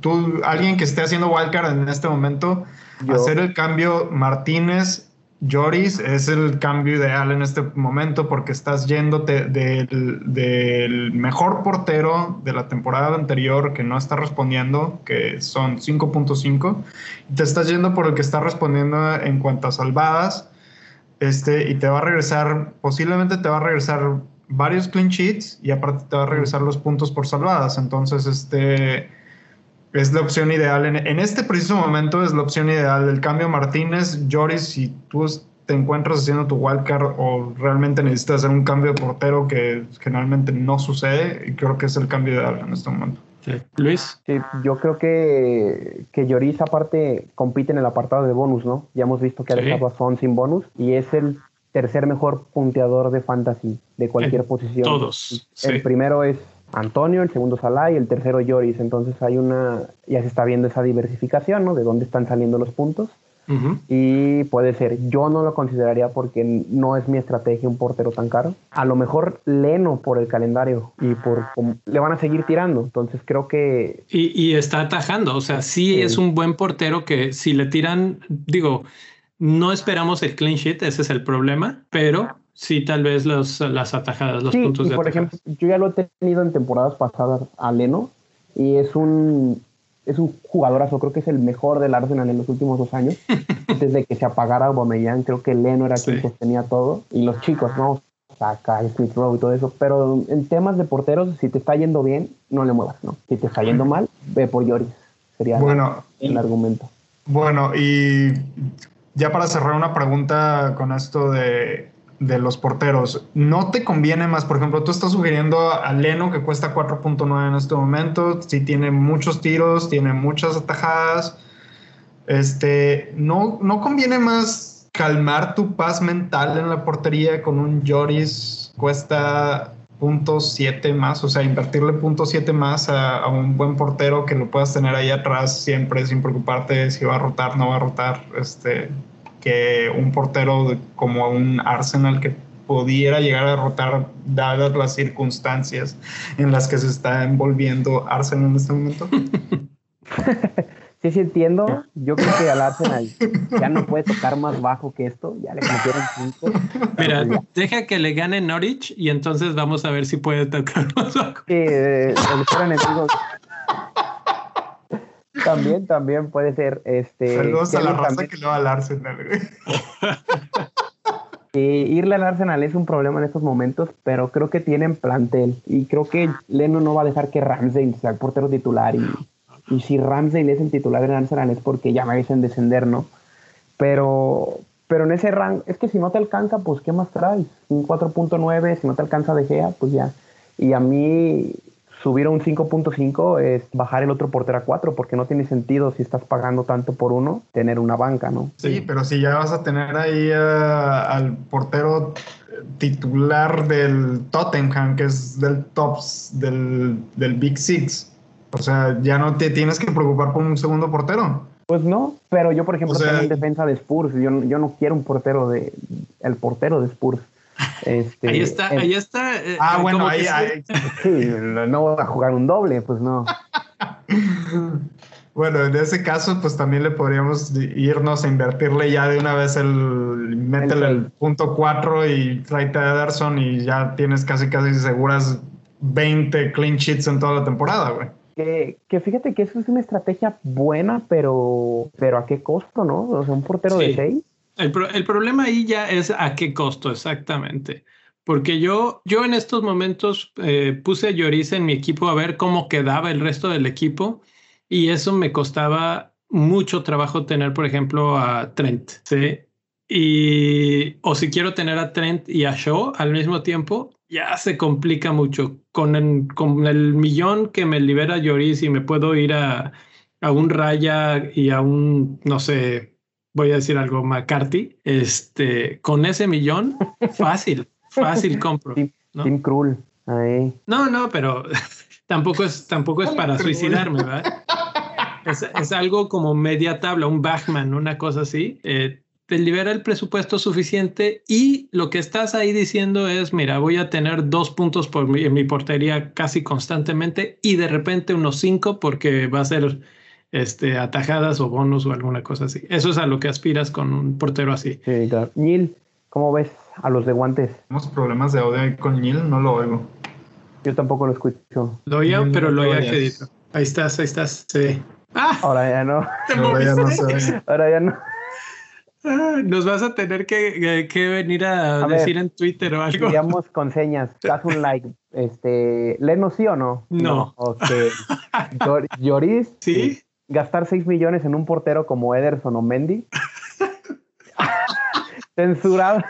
tú, alguien que esté haciendo wildcard en este momento, hacer el cambio Martínez, Joris es el cambio ideal en este momento porque estás yéndote del, mejor portero de la temporada anterior que no está respondiendo, que son 5.5, y te estás yendo por el que está respondiendo en cuanto a salvadas, este, y te va a regresar, posiblemente te va a regresar varios clean sheets y aparte te va a regresar los puntos por salvadas. Entonces, este es la opción ideal. En, este preciso momento es la opción ideal. El cambio Martínez, Joris, si tú te encuentras haciendo tu wildcard o realmente necesitas hacer un cambio de portero que generalmente no sucede, y creo que es el cambio ideal en este momento. Luis. yo creo que, que Lloris aparte compite en el apartado de bonus, ¿no? Ya hemos visto que ha dejado a Son sin bonus y es el tercer mejor punteador de fantasy de cualquier posición. Todos. El primero es Antonio, el segundo Salah y el tercero Lloris. Entonces hay una, ya se está viendo esa diversificación, ¿no? De dónde están saliendo los puntos. Y puede ser, yo no lo consideraría porque no es mi estrategia un portero tan caro. A lo mejor Leno por el calendario y por le van a seguir tirando. Entonces creo que. Y, está atajando. O sea, sí, es un buen portero que si le tiran, digo, no esperamos el clean sheet, ese es el problema, pero sí, tal vez los, las atajadas, los puntos de Por ejemplo, yo ya lo he tenido en temporadas pasadas a Leno y es un es un jugadorazo, creo que es el mejor del Arsenal en los últimos dos años. Desde que se apagara Aubameyang, creo que Leno era quien sostenía todo. Y los chicos, ¿no? Saka, Smith Rowe y todo eso. Pero en temas de porteros, si te está yendo bien, no le muevas, ¿no? Si te está yendo mal, ve por Lloris. Sería bueno, el argumento. Bueno, y ya para cerrar una pregunta con esto de de los porteros, ¿no te conviene más? Por ejemplo, tú estás sugiriendo a Leno que cuesta 4.9 en este momento, si tiene muchos tiros, tiene muchas atajadas. Este, ¿no, ¿no conviene más calmar tu paz mental en la portería con un Joris cuesta .7 más, o sea, invertirle .7 más a, a, un buen portero que lo puedas tener ahí atrás siempre sin preocuparte si va a rotar, no va a rotar, este, que un portero como un Arsenal que pudiera llegar a derrotar dadas las circunstancias en las que se está envolviendo Arsenal en este momento? Sí, sí entiendo. Yo creo que al Arsenal ya no puede tocar más bajo que esto. Ya le metieron punto. Mira, deja que le gane Norwich y entonces vamos a ver si puede tocar más bajo. Sí, eh, el enemigo también, también puede ser. Este, Saludos a la raza que le va al Arsenal, irle al Arsenal es un problema en estos momentos, pero creo que tienen plantel. Y creo que Leno no va a dejar que Ramsey sea el portero titular. Y, y si Ramsey es el titular en Arsenal es porque ya me dicen descender, ¿no? Pero, pero en ese rango, es que si no te alcanza, pues ¿qué más traes? Un 4.9, si no te alcanza De Gea, pues ya. Y a mí, subir a un 5.5 es bajar el otro portero a 4, porque no tiene sentido si estás pagando tanto por uno, tener una banca, ¿no? Sí, pero si ya vas a tener ahí al portero titular del Tottenham, que es del tops del, del Big Six. O sea, ya no te tienes que preocupar por un segundo portero. Pues no, pero yo, por ejemplo, tengo en defensa de Spurs. Yo, yo no quiero un portero de. El portero de Spurs. Este, ahí está, ahí está. Eh, ah, bueno, ahí, Sí, no voy a jugar un doble, pues no. bueno, en ese caso, pues también le podríamos irnos a invertirle ya de una vez el. Métele el, punto 4 y tráete a Ederson y ya tienes casi, casi seguras 20 clean sheets en toda la temporada, güey. Que, que, fíjate que eso es una estrategia buena, pero, pero ¿a qué costo, no? O sea, un portero de 6 el, problema ahí ya es a qué costo exactamente. Porque yo, yo en estos momentos eh, puse a Lloris en mi equipo a ver cómo quedaba el resto del equipo y eso me costaba mucho trabajo tener, por ejemplo, a Trent. ¿sí? Y, o si quiero tener a Trent y a Shaw al mismo tiempo, ya se complica mucho. Con el, con el millón que me libera Lloris y me puedo ir a, a un Raya y a un, no sé, voy a decir algo, McCarthy, este, con ese millón, fácil, fácil compro. ¿no? Tim ahí. No, no, pero tampoco es, tampoco es para suicidarme, ¿verdad? Es, algo como media tabla, un Bachman, una cosa así. Eh, te libera el presupuesto suficiente y lo que estás ahí diciendo es, mira, voy a tener dos puntos por en mi portería casi constantemente y de repente unos cinco porque va a ser este, atajadas o bonos o alguna cosa así. Eso es a lo que aspiras con un portero así. Sí, claro. Neil, ¿cómo ves a los de guantes? Tenemos problemas de audio con Neil, no lo oigo. Yo tampoco lo escucho. Lo oía, pero lo oía quedito. Ahí estás, ahí estás. Sí. ¡Ah! Ahora ya no. Ahora ya no se Ahora ya no. Ah, nos vas a tener que, que venir a, decir en Twitter o algo. Digamos con señas, haz un like. Este, ¿Leno sí o no? No. no. Ok. Lloris. Sí gastar 6 millones en un portero como Ederson o Mendy. Censurado.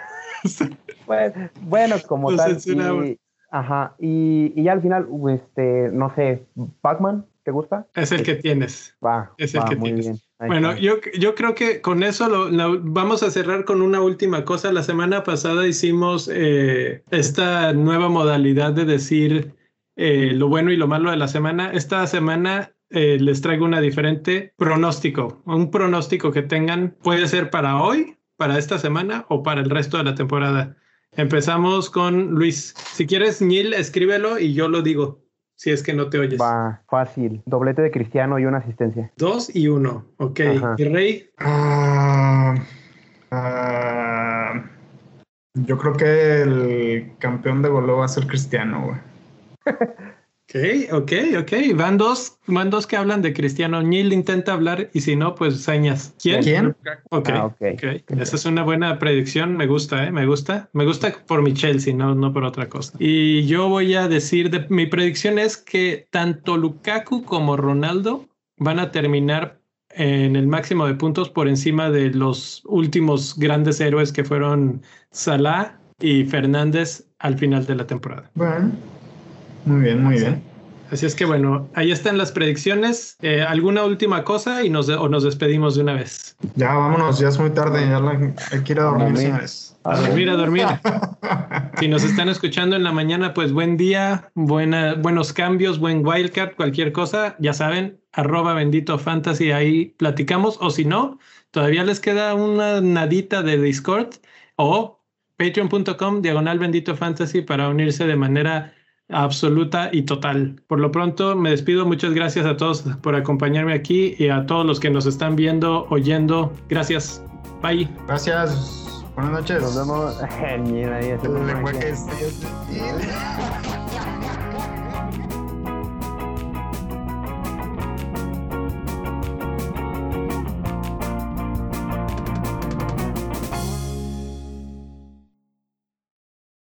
Pues, bueno, como tal. Y, ajá. Y, y, ya al final, este, no sé, Pacman, ¿te gusta? Es el que tienes. Va. Es el que muy tienes. Bien. bueno, yo, yo creo que con eso lo, vamos a cerrar con una última cosa. La semana pasada hicimos eh, esta nueva modalidad de decir eh, lo bueno y lo malo de la semana. Esta semana eh, les traigo una diferente pronóstico. Un pronóstico que tengan puede ser para hoy, para esta semana o para el resto de la temporada. Empezamos con Luis. Si quieres, Neil, escríbelo y yo lo digo. Si es que no te oyes. Va, fácil. Doblete de Cristiano y una asistencia. Dos y uno. Ok. Ajá. ¿Y Rey? Ah, ah, yo creo que el campeón de goleo va a ser Cristiano, güey. Ok, ok, ok. Van dos, van dos que hablan de Cristiano. Neil intenta hablar y si no, pues señas. ¿Quién? ¿Quién? Ok, Ah, ok. ok. Esa es una buena predicción. Me gusta, ¿eh? Me gusta. Me gusta por mi Chelsea, no, no por otra cosa. Y yo voy a decir, de, mi predicción es que tanto Lukaku como Ronaldo van a terminar en el máximo de puntos por encima de los últimos grandes héroes que fueron Salah y Fernández al final de la temporada. Bueno, muy bien, muy bien. Así es que bueno, ahí están las predicciones. Eh, ¿Alguna última cosa y nos, o nos despedimos de una vez? Ya vámonos, ya es muy tarde, ya la- hay que ir a dormir, señores. A dormir, a dormir. Si nos están escuchando en la mañana, pues buen día, buena, buenos cambios, buen wildcard, cualquier cosa, ya saben, arroba bendito fantasy, ahí platicamos. O si no, todavía les queda una nadita de Discord o patreon.com diagonal bendito fantasy para unirse de manera absoluta y total. Por lo pronto, me despido. Muchas gracias a todos por acompañarme aquí y a todos los que nos están viendo, oyendo. Gracias. Bye. Gracias, buenas noches. Nos vemos.